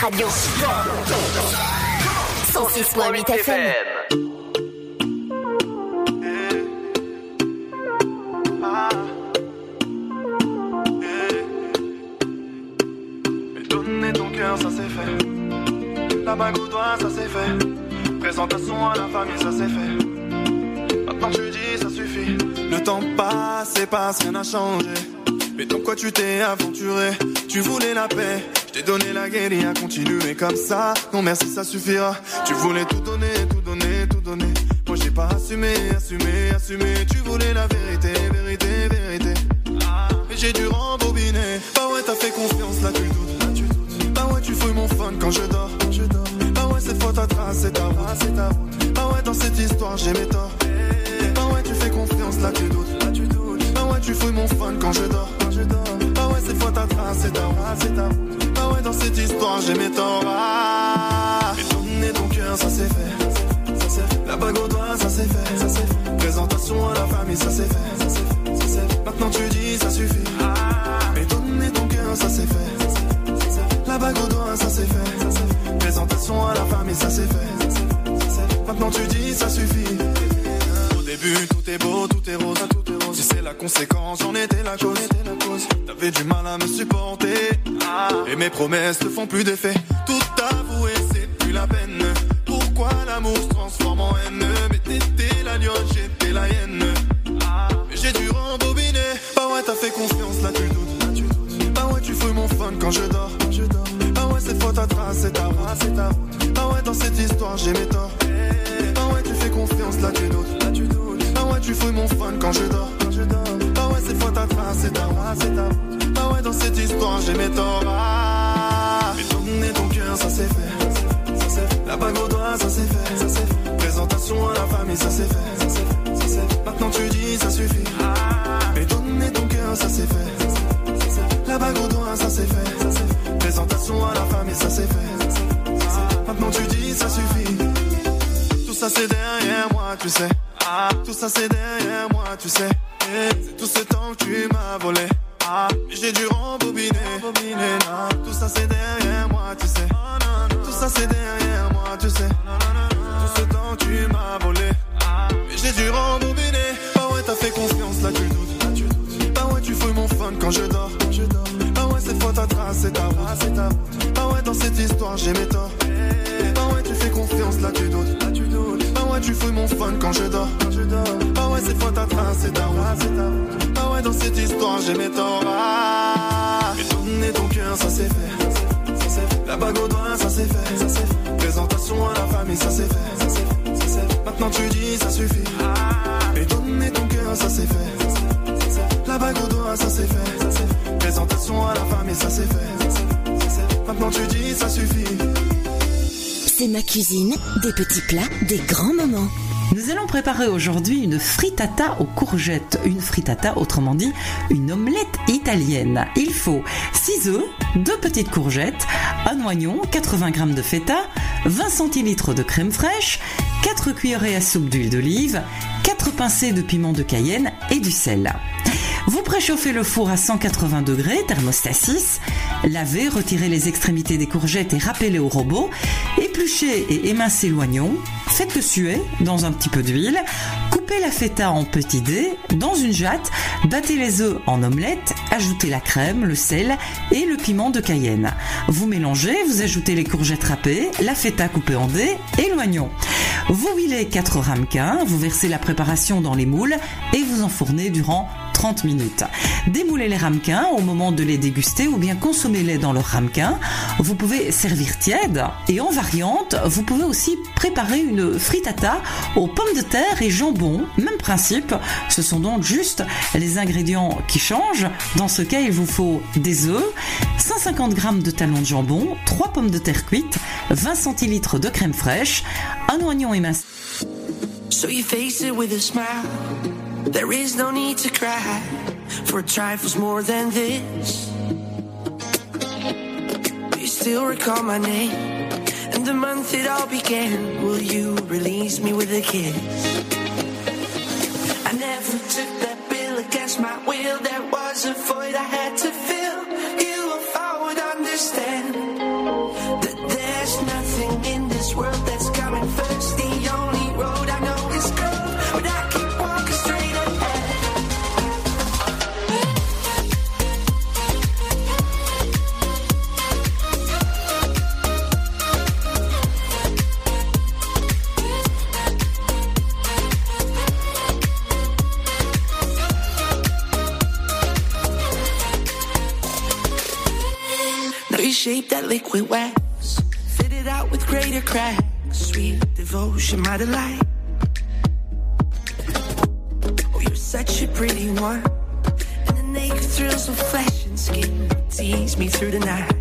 [SPEAKER 5] Radio. 106.8 FM.
[SPEAKER 16] Ça c'est fait. La bague au doigt, ça c'est fait. Présentation à la famille, ça c'est fait. Maintenant tu dis, ça suffit. Le temps passe passe, rien n'a changé. Mais dans quoi tu t'es aventuré? Tu voulais la paix, je t'ai donné la à continuer comme ça. Non merci, ça suffira. Tu voulais tout donner, tout donner, tout donner. Moi j'ai pas assumé, assumé, assumé. Tu voulais la vérité, vérité, vérité. Mais j'ai dû rembobiner. Bah ouais, t'as fait confiance, là tu doutes. Là, tu doutes. Bah ouais, tu fouilles mon fun quand je dors. Je dors. Bah ouais, cette fois ta trace, c'est ta voix, c'est ta route. Bah ouais, dans cette histoire, j'ai mes torts. Bah ouais, tu fais confiance, là tu doutes. Là tu doutes. Bah ouais, tu fouilles mon fun quand je dors. Quand je dors. Bah ouais, cette fois ta trace, c'est ta voix, c'est ta route. Bah ouais, dans cette histoire, j'ai mes torts. Ah. Donner ton cœur, ça c'est fait. Ça c'est fait. La bague au doigt, ça c'est fait. Ça fait. Présentation à la famille, ça c'est fait. Ça c'est fait. Ça c'est fait. Maintenant tu dis, ça suffit. Mais donner ton cœur, ça c'est fait. La bague au doigt, ça c'est fait. Présentation à la famille, ça c'est fait. Maintenant tu dis, ça suffit. Au début, tout est beau, tout est rose. Si c'est la conséquence, j'en étais la cause. T'avais du mal à me supporter. Et mes promesses te font plus d'effet. Bah ouais, t'as fait confiance, là tu doutes. Bah ouais, tu fouilles mon fun quand je dors. Bah ouais, cette fois ta trace, c'est ta route. Bah ouais, dans cette histoire, j'ai mes torts. Bah ouais, tu fais confiance, là tu doutes. Bah ouais, tu fouilles mon fun quand je dors. Bah ouais, cette fois ta trace, c'est ta route. Bah ouais, dans cette histoire, j'ai mes torts. Ah. Et donner ton cœur, ça c'est fait. La bague au doigt, ça c'est fait. Présentation à la famille. Ça c'est fait. Maintenant tu dis ça suffit. Et ton cœur, ça c'est fait. La bague au doigt, ça c'est fait. Présentation à la famille, ça c'est fait. Maintenant tu dis ça suffit.
[SPEAKER 5] C'est ma cuisine, des petits plats, des grands moments.
[SPEAKER 17] Nous allons préparer aujourd'hui une frittata aux courgettes, une frittata autrement dit une omelette italienne. Il faut 6 œufs, 2 petites courgettes, un oignon, 80 g de feta, 20 centilitres de crème fraîche, 4 cuillerées à soupe d'huile d'olive, 4 pincées de piment de Cayenne et du sel. Vous préchauffez le four à 180 degrés, thermostat 6. Lavez, retirez les extrémités des courgettes et râpez-les au robot. Épluchez et émincez l'oignon. Faites-le suer dans un petit peu d'huile. Coupez la feta en petits dés dans une jatte. Battez les œufs en omelette. Ajoutez la crème, le sel et le piment de Cayenne. Vous mélangez, vous ajoutez les courgettes râpées, la feta coupée en dés et l'oignon. Vous huilez 4 ramequins, vous versez la préparation dans les moules et vous enfournez durant 30 minutes. Démoulez les ramequins au moment de les déguster ou bien consommez-les dans leur ramequin. Vous pouvez servir tiède et en variante, vous pouvez aussi préparer une frittata aux pommes de terre et jambon. Même principe, ce sont donc juste les ingrédients qui changent. Dans ce cas, il vous faut des œufs, 150 g de talons de jambon, 3 pommes de terre cuites, 20 centilitres de crème fraîche, un oignon émincé.
[SPEAKER 6] So you face it with a smile. There is no need to cry for trifles more than this. Do you still recall my name and the month it all began? Will you release me with a kiss? I never took that bill against my will. There was a void I had to fill. You, if I would understand that there's nothing in this world that's shape that liquid wax, fit it out with greater cracks. Sweet devotion, my delight. Oh, you're such a pretty one, and the naked thrills of flesh and skin tease me through the night.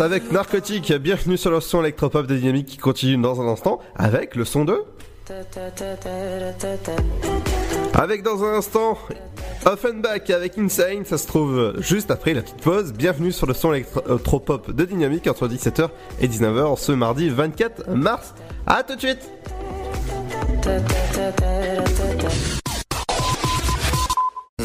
[SPEAKER 2] Avec Narcotique, bienvenue sur le son électropop de Dynamique qui continue dans un instant avec le son de... Avec dans un instant Offenbach avec Insane, ça se trouve juste après la petite pause. Bienvenue sur le son électropop de Dynamique entre 17h et 19h ce mardi 24 mars. A tout de suite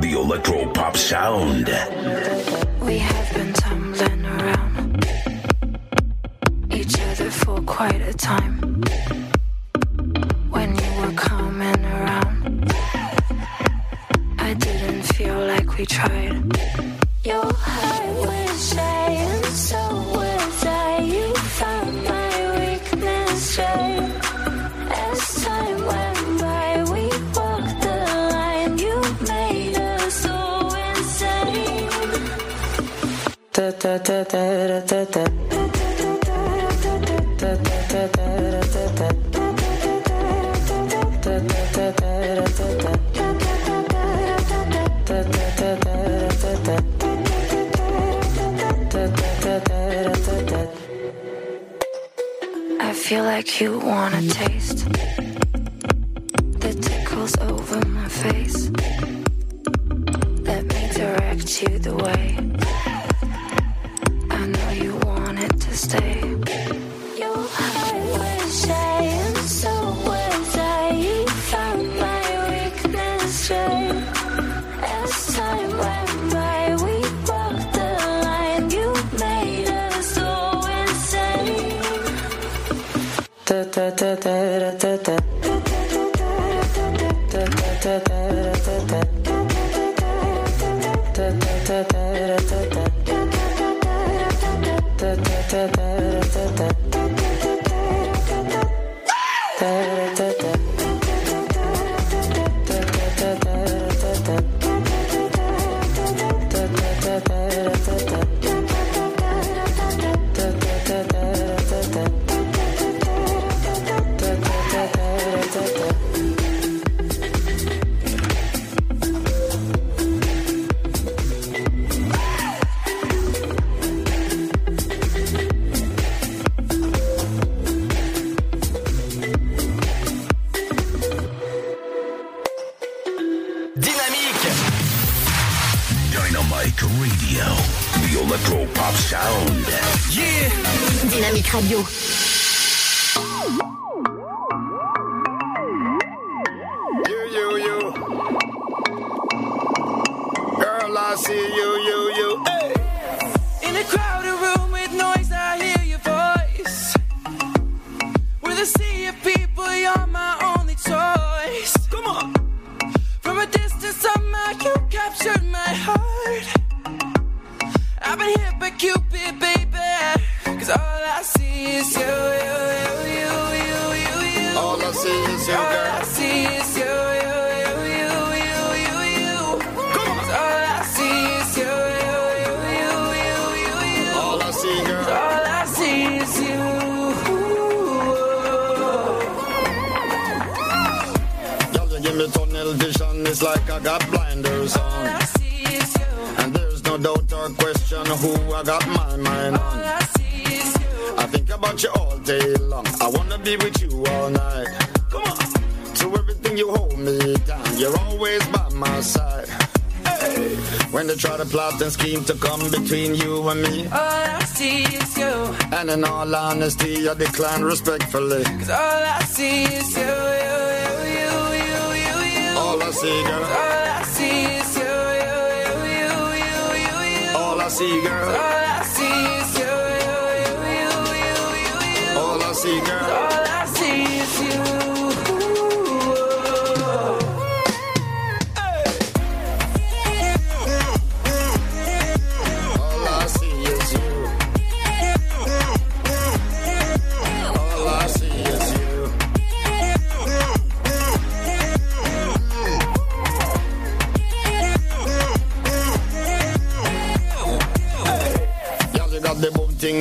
[SPEAKER 7] the electro pop sound.
[SPEAKER 12] We have been tumbling around each other for quite a time. When you were coming around, I didn't feel like we tried. Your heart was shy, and so was I. You found my weakness right. I feel like you wanna taste the tickles over my face. Let me direct you the way. Da da da da da
[SPEAKER 18] like I got blinders on. And there's no doubt or question who I got my mind on. I think about you all day long. I wanna be with you all night. Come on. To everything you hold me down, you're always by my side. Hey. When they try to plot and scheme to come between you and me.
[SPEAKER 6] All I see is you.
[SPEAKER 18] And in all honesty, I decline respectfully.
[SPEAKER 6] Cause all I see is you, you.
[SPEAKER 18] All I see, girl.
[SPEAKER 6] All I see is you, you, you, you, you, you, you.
[SPEAKER 18] All I see, girl.
[SPEAKER 6] All I see is you, you, you, you, you, you.
[SPEAKER 18] All I see, girl.
[SPEAKER 6] All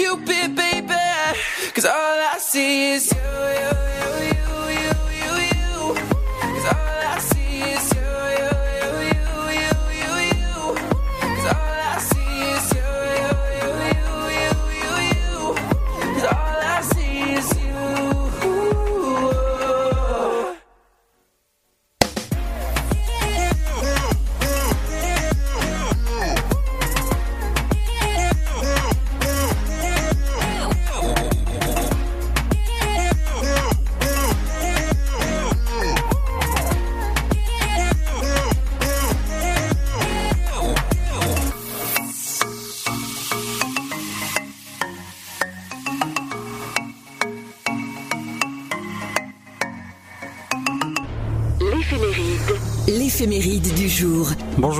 [SPEAKER 6] Cupid,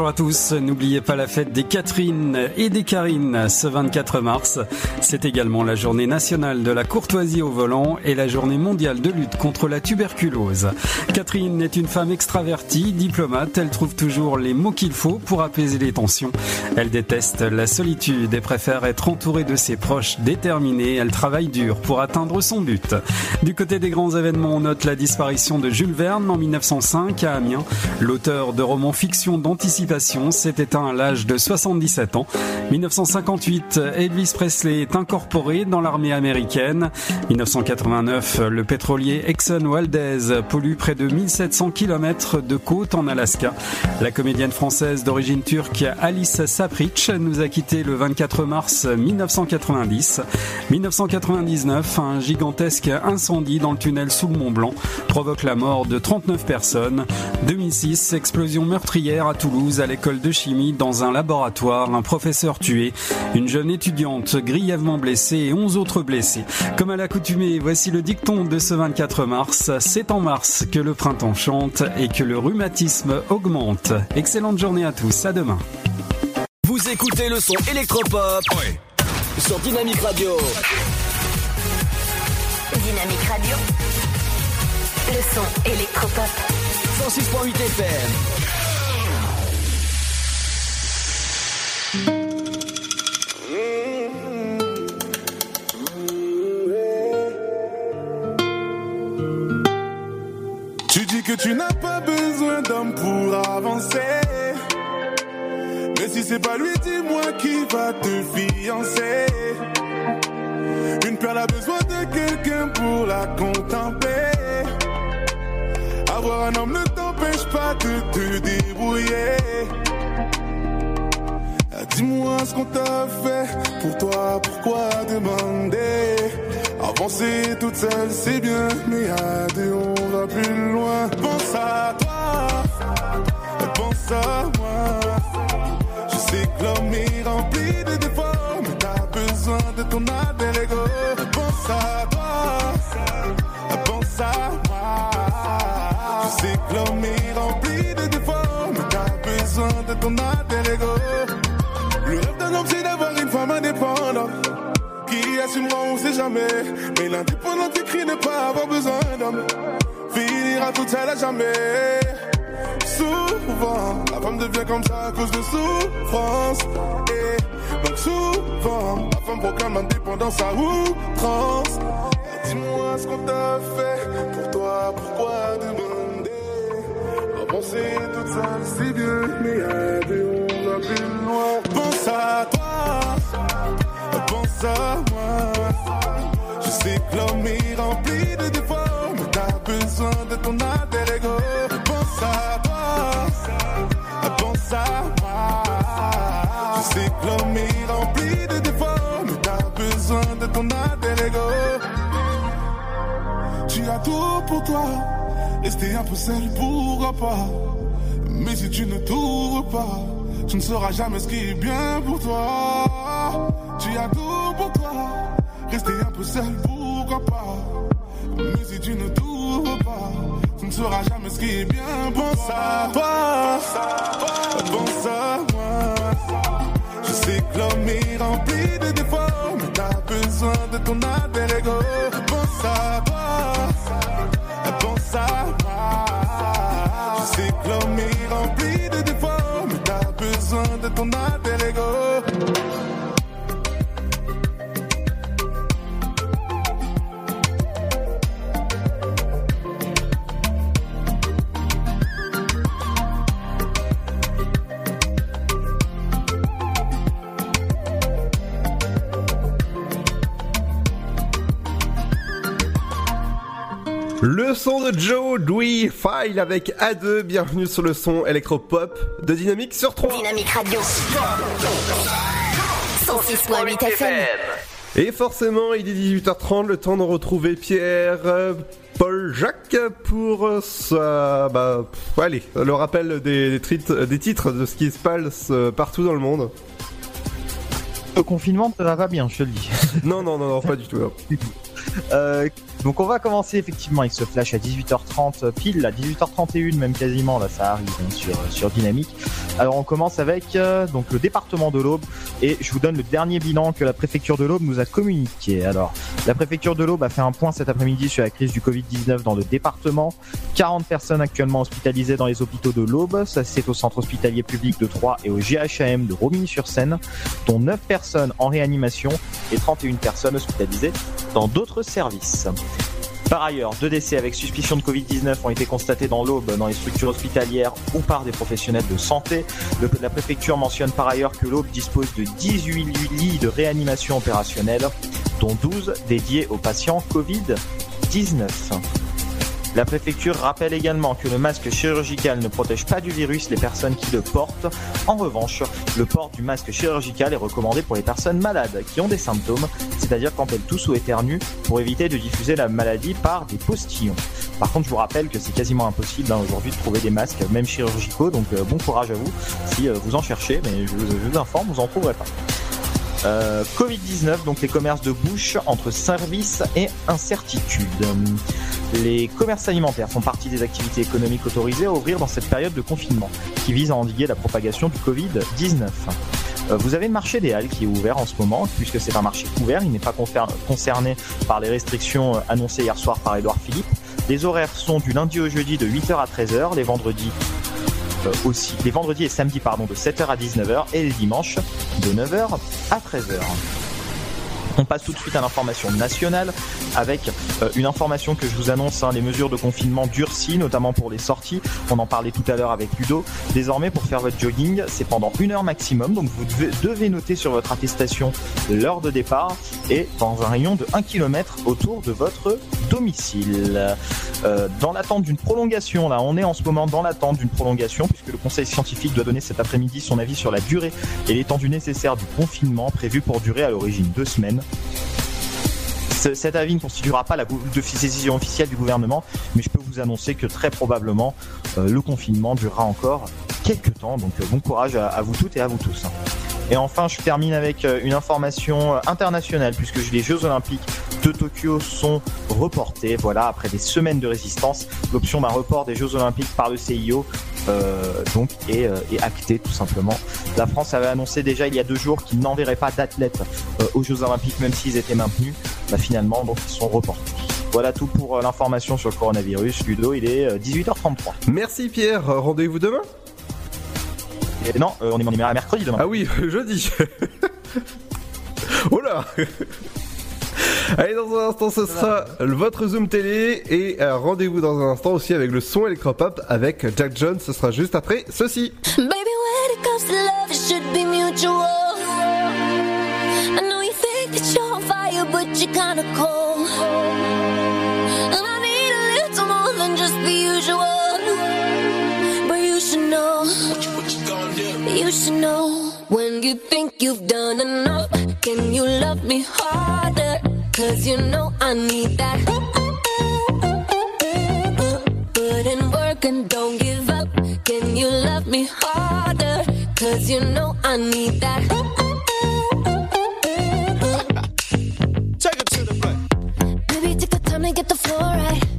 [SPEAKER 15] Bonjour à tous, n'oubliez pas la fête des Catherine et des Karine ce 24 mars. C'est également la journée nationale de la courtoisie au volant et la journée mondiale de lutte contre la tuberculose. Catherine est une femme extravertie, diplomate, elle trouve toujours les mots qu'il faut pour apaiser les tensions. Elle déteste la solitude et préfère être entourée de ses proches déterminés, elle travaille dur pour atteindre son but. Du côté des grands événements, on note la disparition de Jules Verne en 1905 à Amiens. L'auteur de romans fiction d'anticipation, s'est éteint à l'âge de 77 ans. 1958, Elvis Presley est incorporé dans l'armée américaine. 1989, le pétrolier Exxon Valdez pollue près de 1700 km de côte en Alaska. La comédienne française d'origine turque Alice Sapritch nous a quitté le 24 mars 1990. 1999, un gigantesque incendie dans le tunnel sous le Mont Blanc provoque la mort de 39 personnes. 2006, explosion meurtrière à Toulouse à l'école de chimie dans un laboratoire, un professeur tué, une jeune étudiante grièvement blessée et 11 autres blessés. Comme à l'accoutumée, voici le dicton de ce 24 mars. C'est en mars que le printemps chante et que le rhumatisme augmente. Excellente journée à tous, à demain.
[SPEAKER 1] Vous écoutez le son électropop sur Dynamique Radio.
[SPEAKER 5] Dynamique Radio. Le son électropop.
[SPEAKER 1] 106.8 FM.
[SPEAKER 19] Que tu n'as pas besoin d'homme pour avancer. Mais si c'est pas lui, dis-moi qui va te fiancer. Une perle a besoin de quelqu'un pour la contempler. Avoir un homme ne t'empêche pas de te débrouiller. Ah, Dis-moi ce qu'on t'a fait pour toi, pourquoi demander? Avancer toute seule c'est bien, mais à on va plus loin. Pense à toi, pense à moi. Je sais que l'homme est rempli de défauts, mais t'as besoin de ton alter ego. Pense à toi, pense à moi. Je sais que l'homme est rempli de défauts, mais t'as besoin de ton alter. Le rêve d'un homme, c'est d'avoir une femme indépendante. Qui assumera, on sait jamais. Mais l'indépendant écrit ne pas avoir besoin d'homme. Finira toute seule à jamais. Souvent, la femme devient comme ça à cause de souffrance. Et donc souvent, la femme proclame l'indépendance à outrance. Dis-moi ce qu'on t'a fait pour toi, pourquoi demander? Avancer toute seule, c'est bien, mais deux, on va plus loin. Pense à moi. Je sais que l'homme est rempli de défauts, mais t'as besoin de ton alter ego. Pense à toi, pense à moi. Je sais que l'homme est rempli de défauts, mais t'as besoin de ton alter ego. Tu as tout pour toi, rester un peu seul, pourquoi pas. Mais si tu ne t'ouvres pas, tu ne sauras jamais ce qui est bien pour toi. Tu as tout pour toi, rester un peu seul, pourquoi pas? Mais si tu ne t'ouvres pas, tu ne sauras jamais ce qui est bien. Pense à toi, pense à moi. Je sais que l'homme est rempli de défauts, mais t'as besoin de ton alter ego.
[SPEAKER 2] Son de Joe Dewey File avec A2, bienvenue sur le son électropop de Dynamique sur 3.
[SPEAKER 5] Dynamique Radio. 106.8 FM.
[SPEAKER 2] Et forcément, il est 18h30, le temps de retrouver Pierre, euh, Paul, Jacques pour euh, ça. Bah, pff, allez, le rappel des, des, titres, des titres de ce qui se passe euh, partout dans le monde.
[SPEAKER 13] Le confinement, ça va bien, je te le dis.
[SPEAKER 2] Non, non, non, non, pas du tout. non.
[SPEAKER 13] Euh, donc on va commencer effectivement avec ce flash à 18h30 pile, à 18h31 même quasiment, là ça arrive hein, sur, sur Dynamique. Alors on commence avec euh, donc le département de l'Aube et je vous donne le dernier bilan que la préfecture de l'Aube nous a communiqué. Alors la préfecture de l'Aube a fait un point cet après-midi sur la crise du Covid-19 dans le département. 40 personnes actuellement hospitalisées dans les hôpitaux de l'Aube, ça c'est au centre hospitalier public de Troyes et au GHAM de Romilly-sur-Seine, dont 9 personnes en réanimation et 31 personnes hospitalisées dans d'autres services. Par ailleurs, deux décès avec suspicion de Covid-19 ont été constatés dans l'Aube, dans les structures hospitalières ou par des professionnels de santé. La préfecture mentionne par ailleurs que l'Aube dispose de 18 lits de réanimation opérationnelle, dont 12 dédiés aux patients Covid-19. La préfecture rappelle également que le masque chirurgical ne protège pas du virus les personnes qui le portent. En revanche, le port du masque chirurgical est recommandé pour les personnes malades qui ont des symptômes, c'est-à-dire quand elles toussent ou éternuent, pour éviter de diffuser la maladie par des postillons. Par contre, je vous rappelle que c'est quasiment impossible hein, aujourd'hui de trouver des masques, même chirurgicaux, donc euh, bon courage à vous si euh, vous en cherchez, mais je, je vous informe, vous en trouverez pas. Euh, Covid-19, donc les commerces de bouche entre services et incertitude. Les commerces alimentaires font partie des activités économiques autorisées à ouvrir dans cette période de confinement, qui vise à endiguer la propagation du Covid-19. Euh, Vous avez le marché des Halles qui est ouvert en ce moment, puisque c'est un marché ouvert, il n'est pas concerné par les restrictions euh, annoncées hier soir par Édouard Philippe. Les horaires sont du lundi au jeudi de 8h à 13h, les vendredis aussi, les vendredis et samedis pardon, de 7h à 19h et les dimanches de 9h à 13h. On passe tout de suite à l'information nationale avec euh, une information que je vous annonce, hein, les mesures de confinement durcies, notamment pour les sorties. On en parlait tout à l'heure avec Ludo. Désormais, pour faire votre jogging, c'est pendant une heure maximum. Donc vous devez, noter sur votre attestation l'heure de départ et dans un rayon de 1 km autour de votre domicile. Euh, dans l'attente d'une prolongation, là, on est en ce moment dans l'attente d'une prolongation puisque le conseil scientifique doit donner cet après-midi son avis sur la durée et l'étendue nécessaire du confinement prévu pour durer à l'origine deux semaines. Ce- Cet avis ne constituera pas la décision officielle du gouvernement, mais je peux vous annoncer que très probablement euh, le confinement durera encore quelques temps. Donc euh, bon courage à, à vous toutes et à vous tous. Et enfin, je termine avec euh, une information euh, internationale puisque les Jeux Olympiques de Tokyo sont reportés. Voilà, après des semaines de résistance, l'option d'un report des Jeux Olympiques par le CIO euh, donc est, actée tout simplement. La France avait annoncé déjà il y a deux jours qu'il n'enverrait pas d'athlètes aux Jeux Olympiques même s'ils étaient maintenus. Bah, finalement, donc ils sont reportés. Voilà tout pour l'information sur le coronavirus. Ludo, il est euh, 18h33.
[SPEAKER 2] Merci Pierre, rendez-vous demain
[SPEAKER 13] Et non, euh, on est on est mercredi demain.
[SPEAKER 2] Ah oui, jeudi. oh là Allez, dans un instant, ce sera votre Zoom télé et euh, rendez-vous dans un instant aussi avec le son électropop avec Jack Jones. Ce sera juste après ceci.
[SPEAKER 12] Baby, when it comes to love, it should be mutual. I know you think that you're on fire, but you're kinda cold. You should know. When you think you've done enough, can you love me harder? Cause you know I need that. Put in work and don't give up. Can you love me harder? Cause you know I need that.
[SPEAKER 20] Take it to the front.
[SPEAKER 12] Maybe take the time to get the floor right.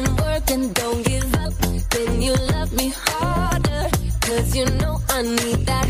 [SPEAKER 12] And working, don't give Need that.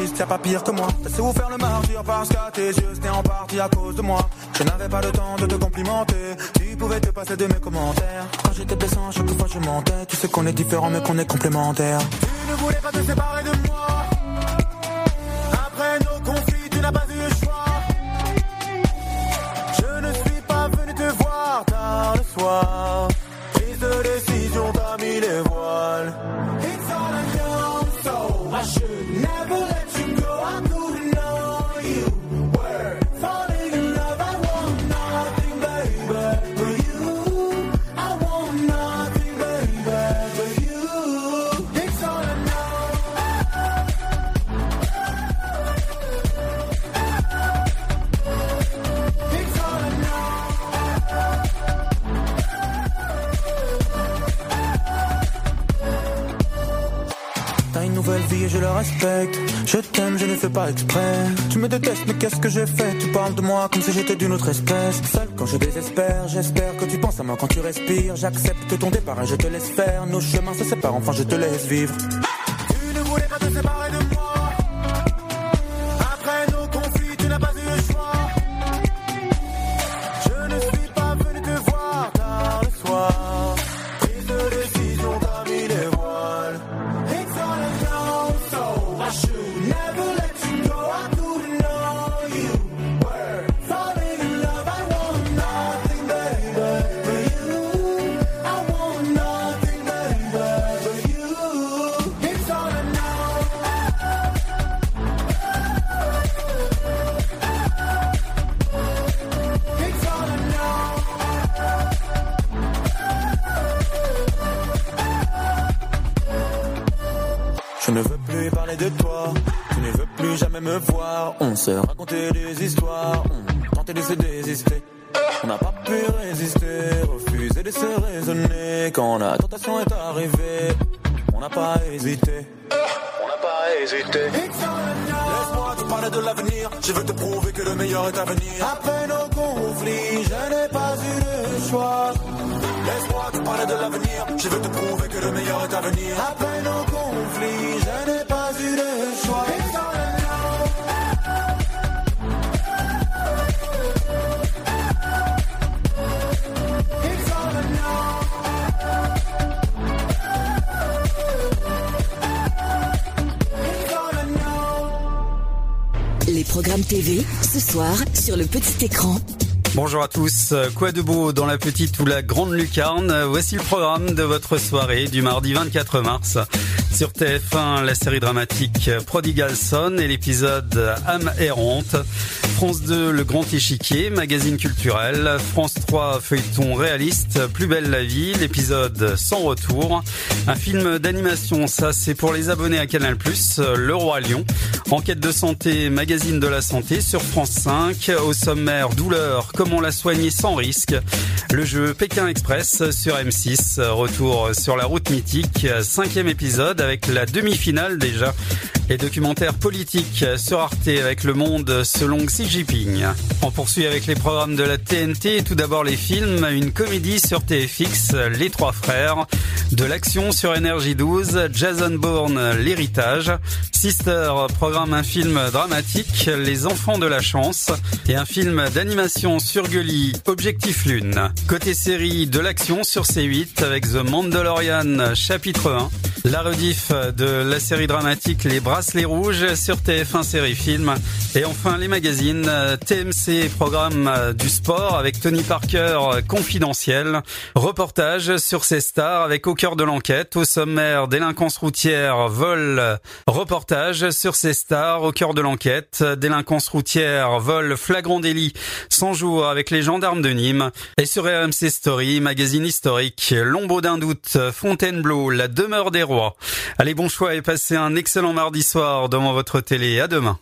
[SPEAKER 21] Triste, y'a pas pire que moi. Su vous faire le martyr parce qu'à tes yeux c'était en partie à cause de moi. Je n'avais pas le temps de te complimenter. Tu pouvais te passer de mes commentaires. Quand j'étais blessant, chaque fois je mentais. Tu sais qu'on est différents mais qu'on est complémentaires. Tu ne voulais pas te séparer de moi. Tu me détestes, mais qu'est-ce que j'ai fait? Tu parles de moi comme si j'étais d'une autre espèce. Seul quand je désespère, j'espère que tu penses à moi quand tu respires. J'accepte ton départ et je te laisse faire. Nos chemins se séparent, enfin je te laisse vivre.
[SPEAKER 15] Bonjour à tous. Quoi de beau dans la petite ou la grande lucarne? Voici le programme de votre soirée du mardi 24 mars. Sur TF1, la série dramatique Prodigal Son et l'épisode Âme errante. France 2, le grand échiquier, magazine culturel. France 3, feuilleton réaliste, Plus belle la vie, l'épisode Sans retour. Un film d'animation, ça c'est pour les abonnés à Canal+, Le Roi Lion. Enquête de santé, magazine de la santé sur France 5. Au sommaire, douleur, comment la soigner sans risque? Le jeu Pékin Express sur M6. Retour sur la route mythique, cinquième épisode avec la demi-finale déjà. Et documentaire politique sur Arte avec le monde selon Xi Jinping. On poursuit avec les programmes de la TNT. Tout d'abord les films, une comédie sur TFX, Les Trois Frères, de l'action sur Énergie 12, Jason Bourne, L'Héritage, Sister programme un film dramatique, Les Enfants de la Chance, et un film d'animation sur Gulli, Objectif Lune. Côté série, de l'action sur C8 avec The Mandalorian chapitre 1, la rediff de la série dramatique Les Bracelets Rouges sur TF1 Série Film, et enfin les magazines TMC programme du sport avec Tony Parker confidentiel, reportage sur ces stars avec au cœur de l'enquête, au sommaire délinquance routière, vol, reportage sur ces stars. Au cœur de l'enquête, délinquance routière, vol, flagrant délit, 100 jours avec les gendarmes de Nîmes, et sur RMC Story, magazine historique, l'ombre d'un doute, Fontainebleau, la demeure des rois. Allez, bon choix et passez un excellent mardi soir devant votre télé. À demain.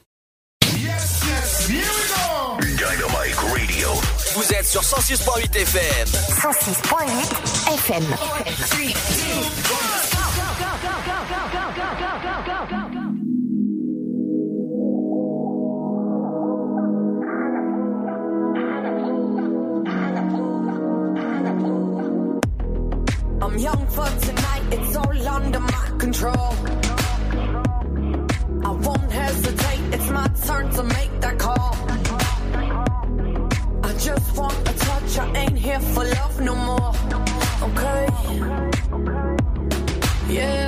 [SPEAKER 7] Dynamic Radio.
[SPEAKER 1] Vous êtes sur 106.8 FM.
[SPEAKER 5] 106.8 FM.
[SPEAKER 6] I'm young for tonight, it's all under my control. Turn to make that call. I just want a touch, I ain't here for love no more. Okay? Yeah.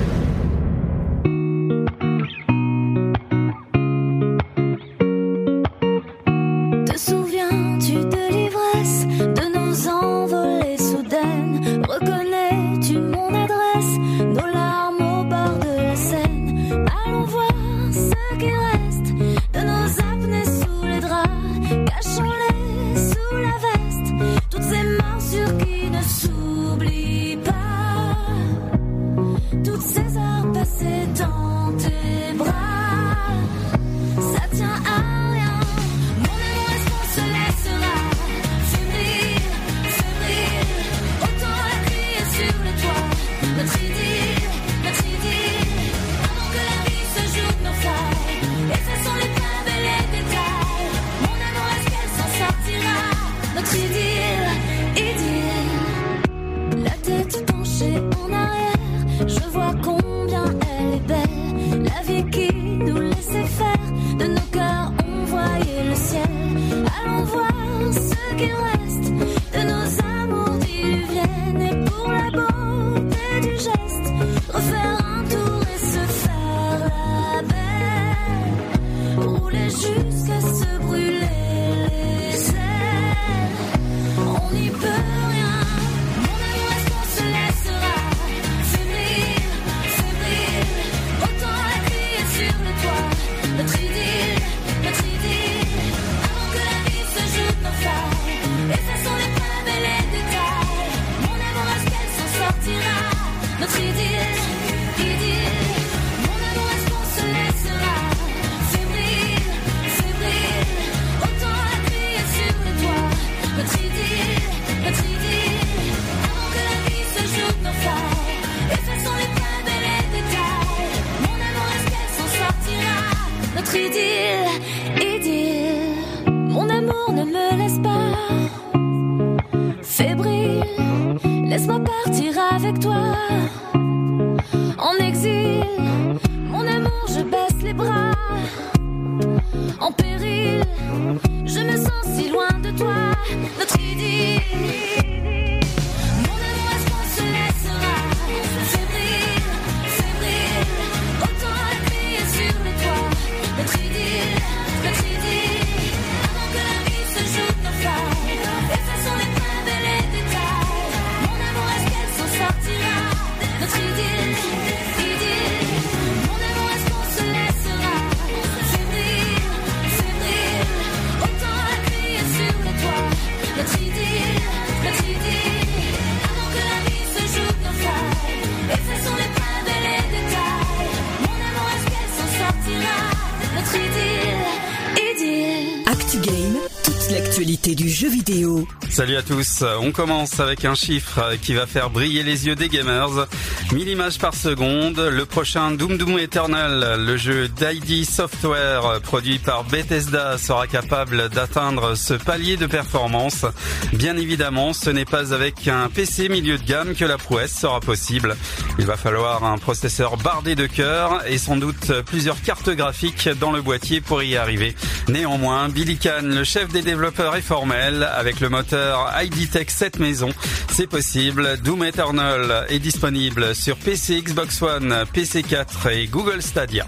[SPEAKER 15] Salut à tous, on commence avec un chiffre qui va faire briller les yeux des gamers. 1000 images par seconde, le prochain Doom Doom Eternal, le jeu d'ID Software produit par Bethesda sera capable d'atteindre ce palier de performance. Bien évidemment, ce n'est pas avec un PC milieu de gamme que la prouesse sera possible. Il va falloir un processeur bardé de cœur et sans doute plusieurs cartes graphiques dans le boîtier pour y arriver. Néanmoins, Billy Khan, le chef des développeurs développeur est formel. Avec le moteur ID Tech 7 maison, c'est possible. Doom Eternal est disponible sur PC, Xbox One, PC4 et Google Stadia.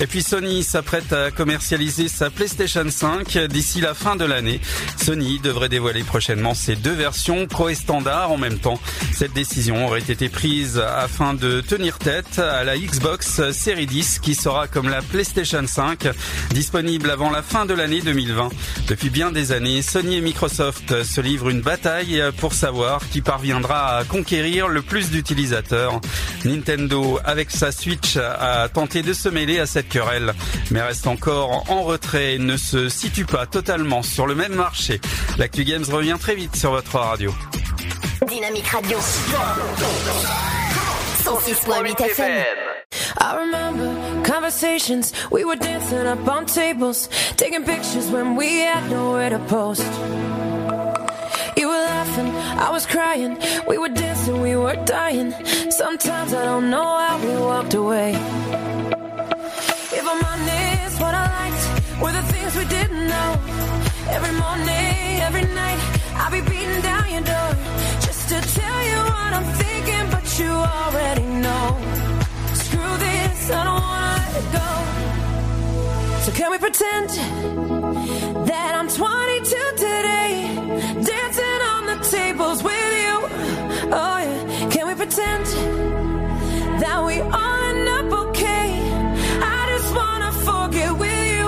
[SPEAKER 15] Et puis Sony s'apprête à commercialiser sa PlayStation 5 d'ici la fin de l'année. Sony devrait dévoiler prochainement ses deux versions Pro et Standard en même temps. Cette décision aurait été prise afin de tenir tête à la Xbox Series 10 qui sera comme la PlayStation 5 disponible avant la fin de l'année 2020. Depuis bien des années, Sony et Microsoft se livrent une bataille pour savoir qui parviendra à conquérir le plus d'utilisateurs. Nintendo, avec sa Switch, a tenté de se mêler à cette querelle, mais reste encore en retrait et ne se situe pas totalement sur le même marché. L'Actu Games revient très vite sur votre radio.
[SPEAKER 5] Dynamique Radio. 106.8 FM.
[SPEAKER 6] I remember conversations, we were dancing up on tables, taking pictures when we had nowhere to post. You were laughing, I was crying, we were dancing, we were dying. Sometimes I don't know how we walked away. If I'm honest, what I liked were the things we didn't know. Every morning, every night, I'll be beating down your door just to tell you what I'm but you already know. Screw this, I don't wanna let it go. So can we pretend that I'm 22 today, dancing on the tables with you? Oh yeah, can we pretend that we all end up okay? I just wanna forget with you.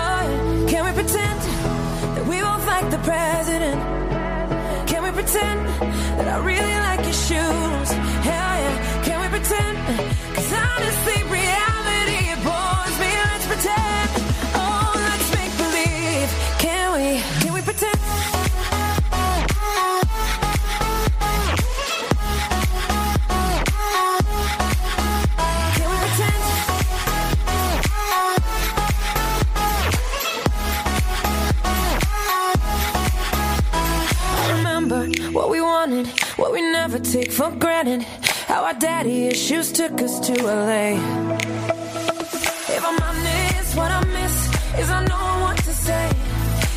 [SPEAKER 6] Oh yeah, can we pretend that we both like the president? Pretend that I really like your shoes? Hell yeah, can we pretend? Cause honestly, reality take for granted. How our daddy issues took us to LA. If I'm honest, what I miss is I know what to say.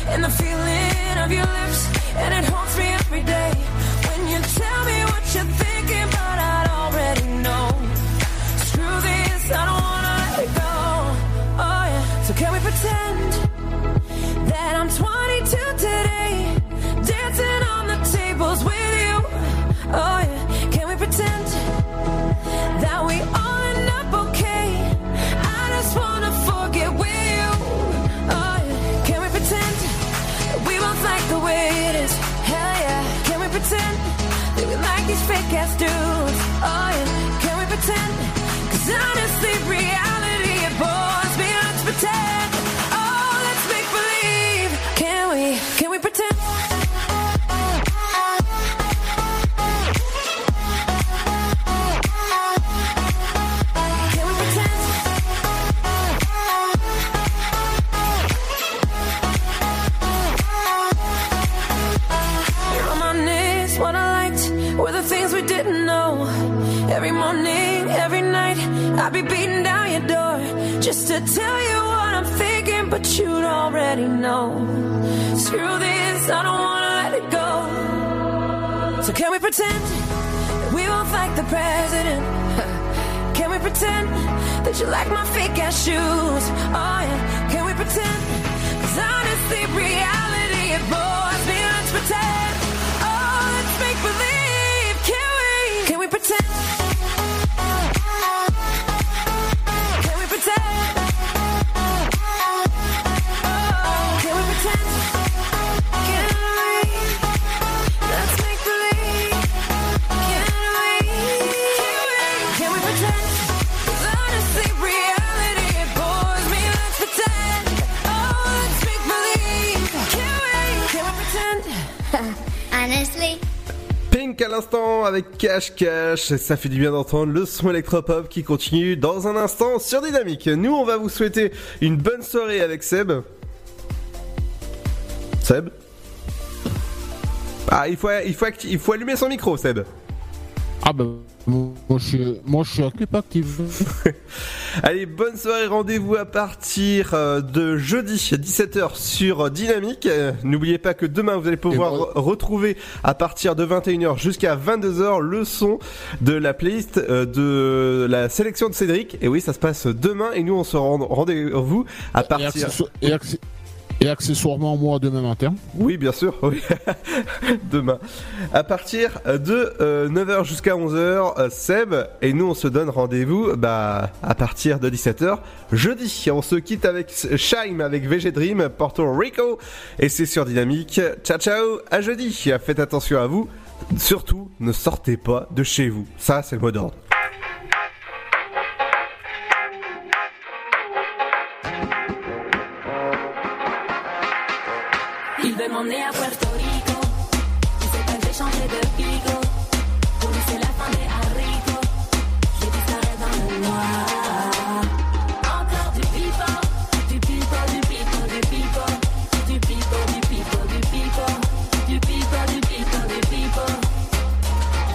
[SPEAKER 6] And the feeling of your lips, and it haunts me every day. Just to tell you what I'm thinking, but you'd already know. Screw this, I don't wanna let it go. So can we pretend that we both like the president? Can we pretend that you like my fake ass shoes? Oh yeah, can we pretend? Cause honestly, reality it bores me. Let's pretend. Oh, let's make believe. Can we? Can we pretend? Honestly.
[SPEAKER 2] Pink à l'instant avec Cash Cash, ça fait du bien d'entendre le son électropop qui continue dans un instant sur Dynamique. Nous on va vous souhaiter une bonne soirée avec Seb. Seb Ah il faut, il, faut il faut allumer son micro Seb.
[SPEAKER 8] Ah bah, moi je suis, moi, je suis actif actif.
[SPEAKER 2] Allez, bonne soirée, rendez-vous à partir euh, de jeudi 17h sur Dynamique. Euh, N'oubliez pas que demain vous allez pouvoir re- retrouver à partir de 21h jusqu'à 22h le son de la playlist euh, de la sélection de Cédric. Et oui, ça se passe demain et nous on se rend rendez-vous à
[SPEAKER 8] Et,
[SPEAKER 2] partir...
[SPEAKER 8] accesso- et et accessoirement, moi, demain matin.
[SPEAKER 2] Oui, bien sûr. Demain. À partir de 9h jusqu'à 11h, euh, Seb, et nous on se donne rendez-vous bah, à partir de 17h jeudi. On se quitte avec Shime, avec VG Dream, Porto Rico, et c'est sur Dynamique. Ciao ciao, à jeudi. Faites attention à vous. Surtout, ne sortez pas de chez vous. Ça, c'est le mot d'ordre.
[SPEAKER 12] Veut m'emmener à Puerto Rico. Il sait pas j'ai changé de pico. Pour lui, c'est la fin des haricots. Je disparais dans le noir. Encore du pipo, du pipo, du pipo, du pipo. Du pipo, du pipo, du pipo. Du pipo, du pipo, du pipo.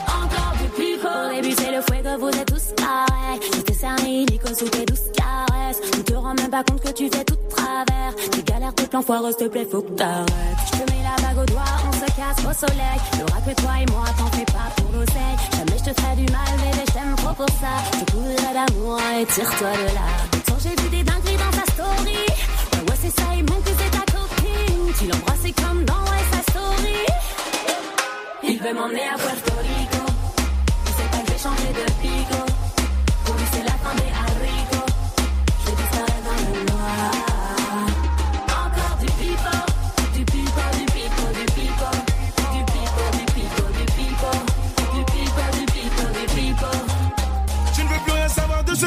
[SPEAKER 12] Encore du pipo. C'est le fuego, vous êtes tous pareils. Je t'ai cerné, Nico, sous tes pas compte que tu fais tout de travers. Tu galères tes plans foireux, s'il te plaît, faut que t'arrêtes. Je te mets la bague au doigt, on se casse au soleil. Y'aura que toi et moi, t'en fais pas pour l'oseille. Jamais je te ferai du mal, bébé, je t'aime trop pour ça. Je couvrirai d'amour et tire-toi de là. Quand j'ai vu des dingueries dans ta story. Ouais, ouais, c'est ça, il manque que c'est ta copine. Tu l'embrassais comme dans ouais, sa story. Il veut m'emmener à Puerto Rico.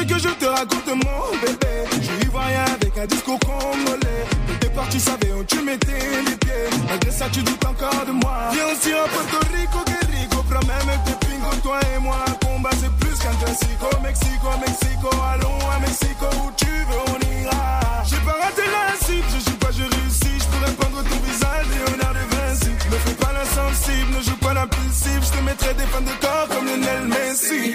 [SPEAKER 12] Que je
[SPEAKER 10] te raconte, mon bébé. Je suis ivoirien avec un discours congolais. Au départ, tu savais où tu mettais les pieds. Malgré ça, tu doutes encore de moi. Viens aussi à Puerto Rico, que rico. Prends même tes pingos, toi et moi. Combat, c'est plus qu'un classico. Mexico, Mexico, allons à Mexico. Où tu veux, on ira. J'ai pas raté la cible, je joue pas, je réussis. Je pourrais prendre ton visage, Léonard de Vinci. Ne fais pas l'insensible, ne joue pas l'impulsif. Je te mettrai des fans de corps comme Lionel Messi.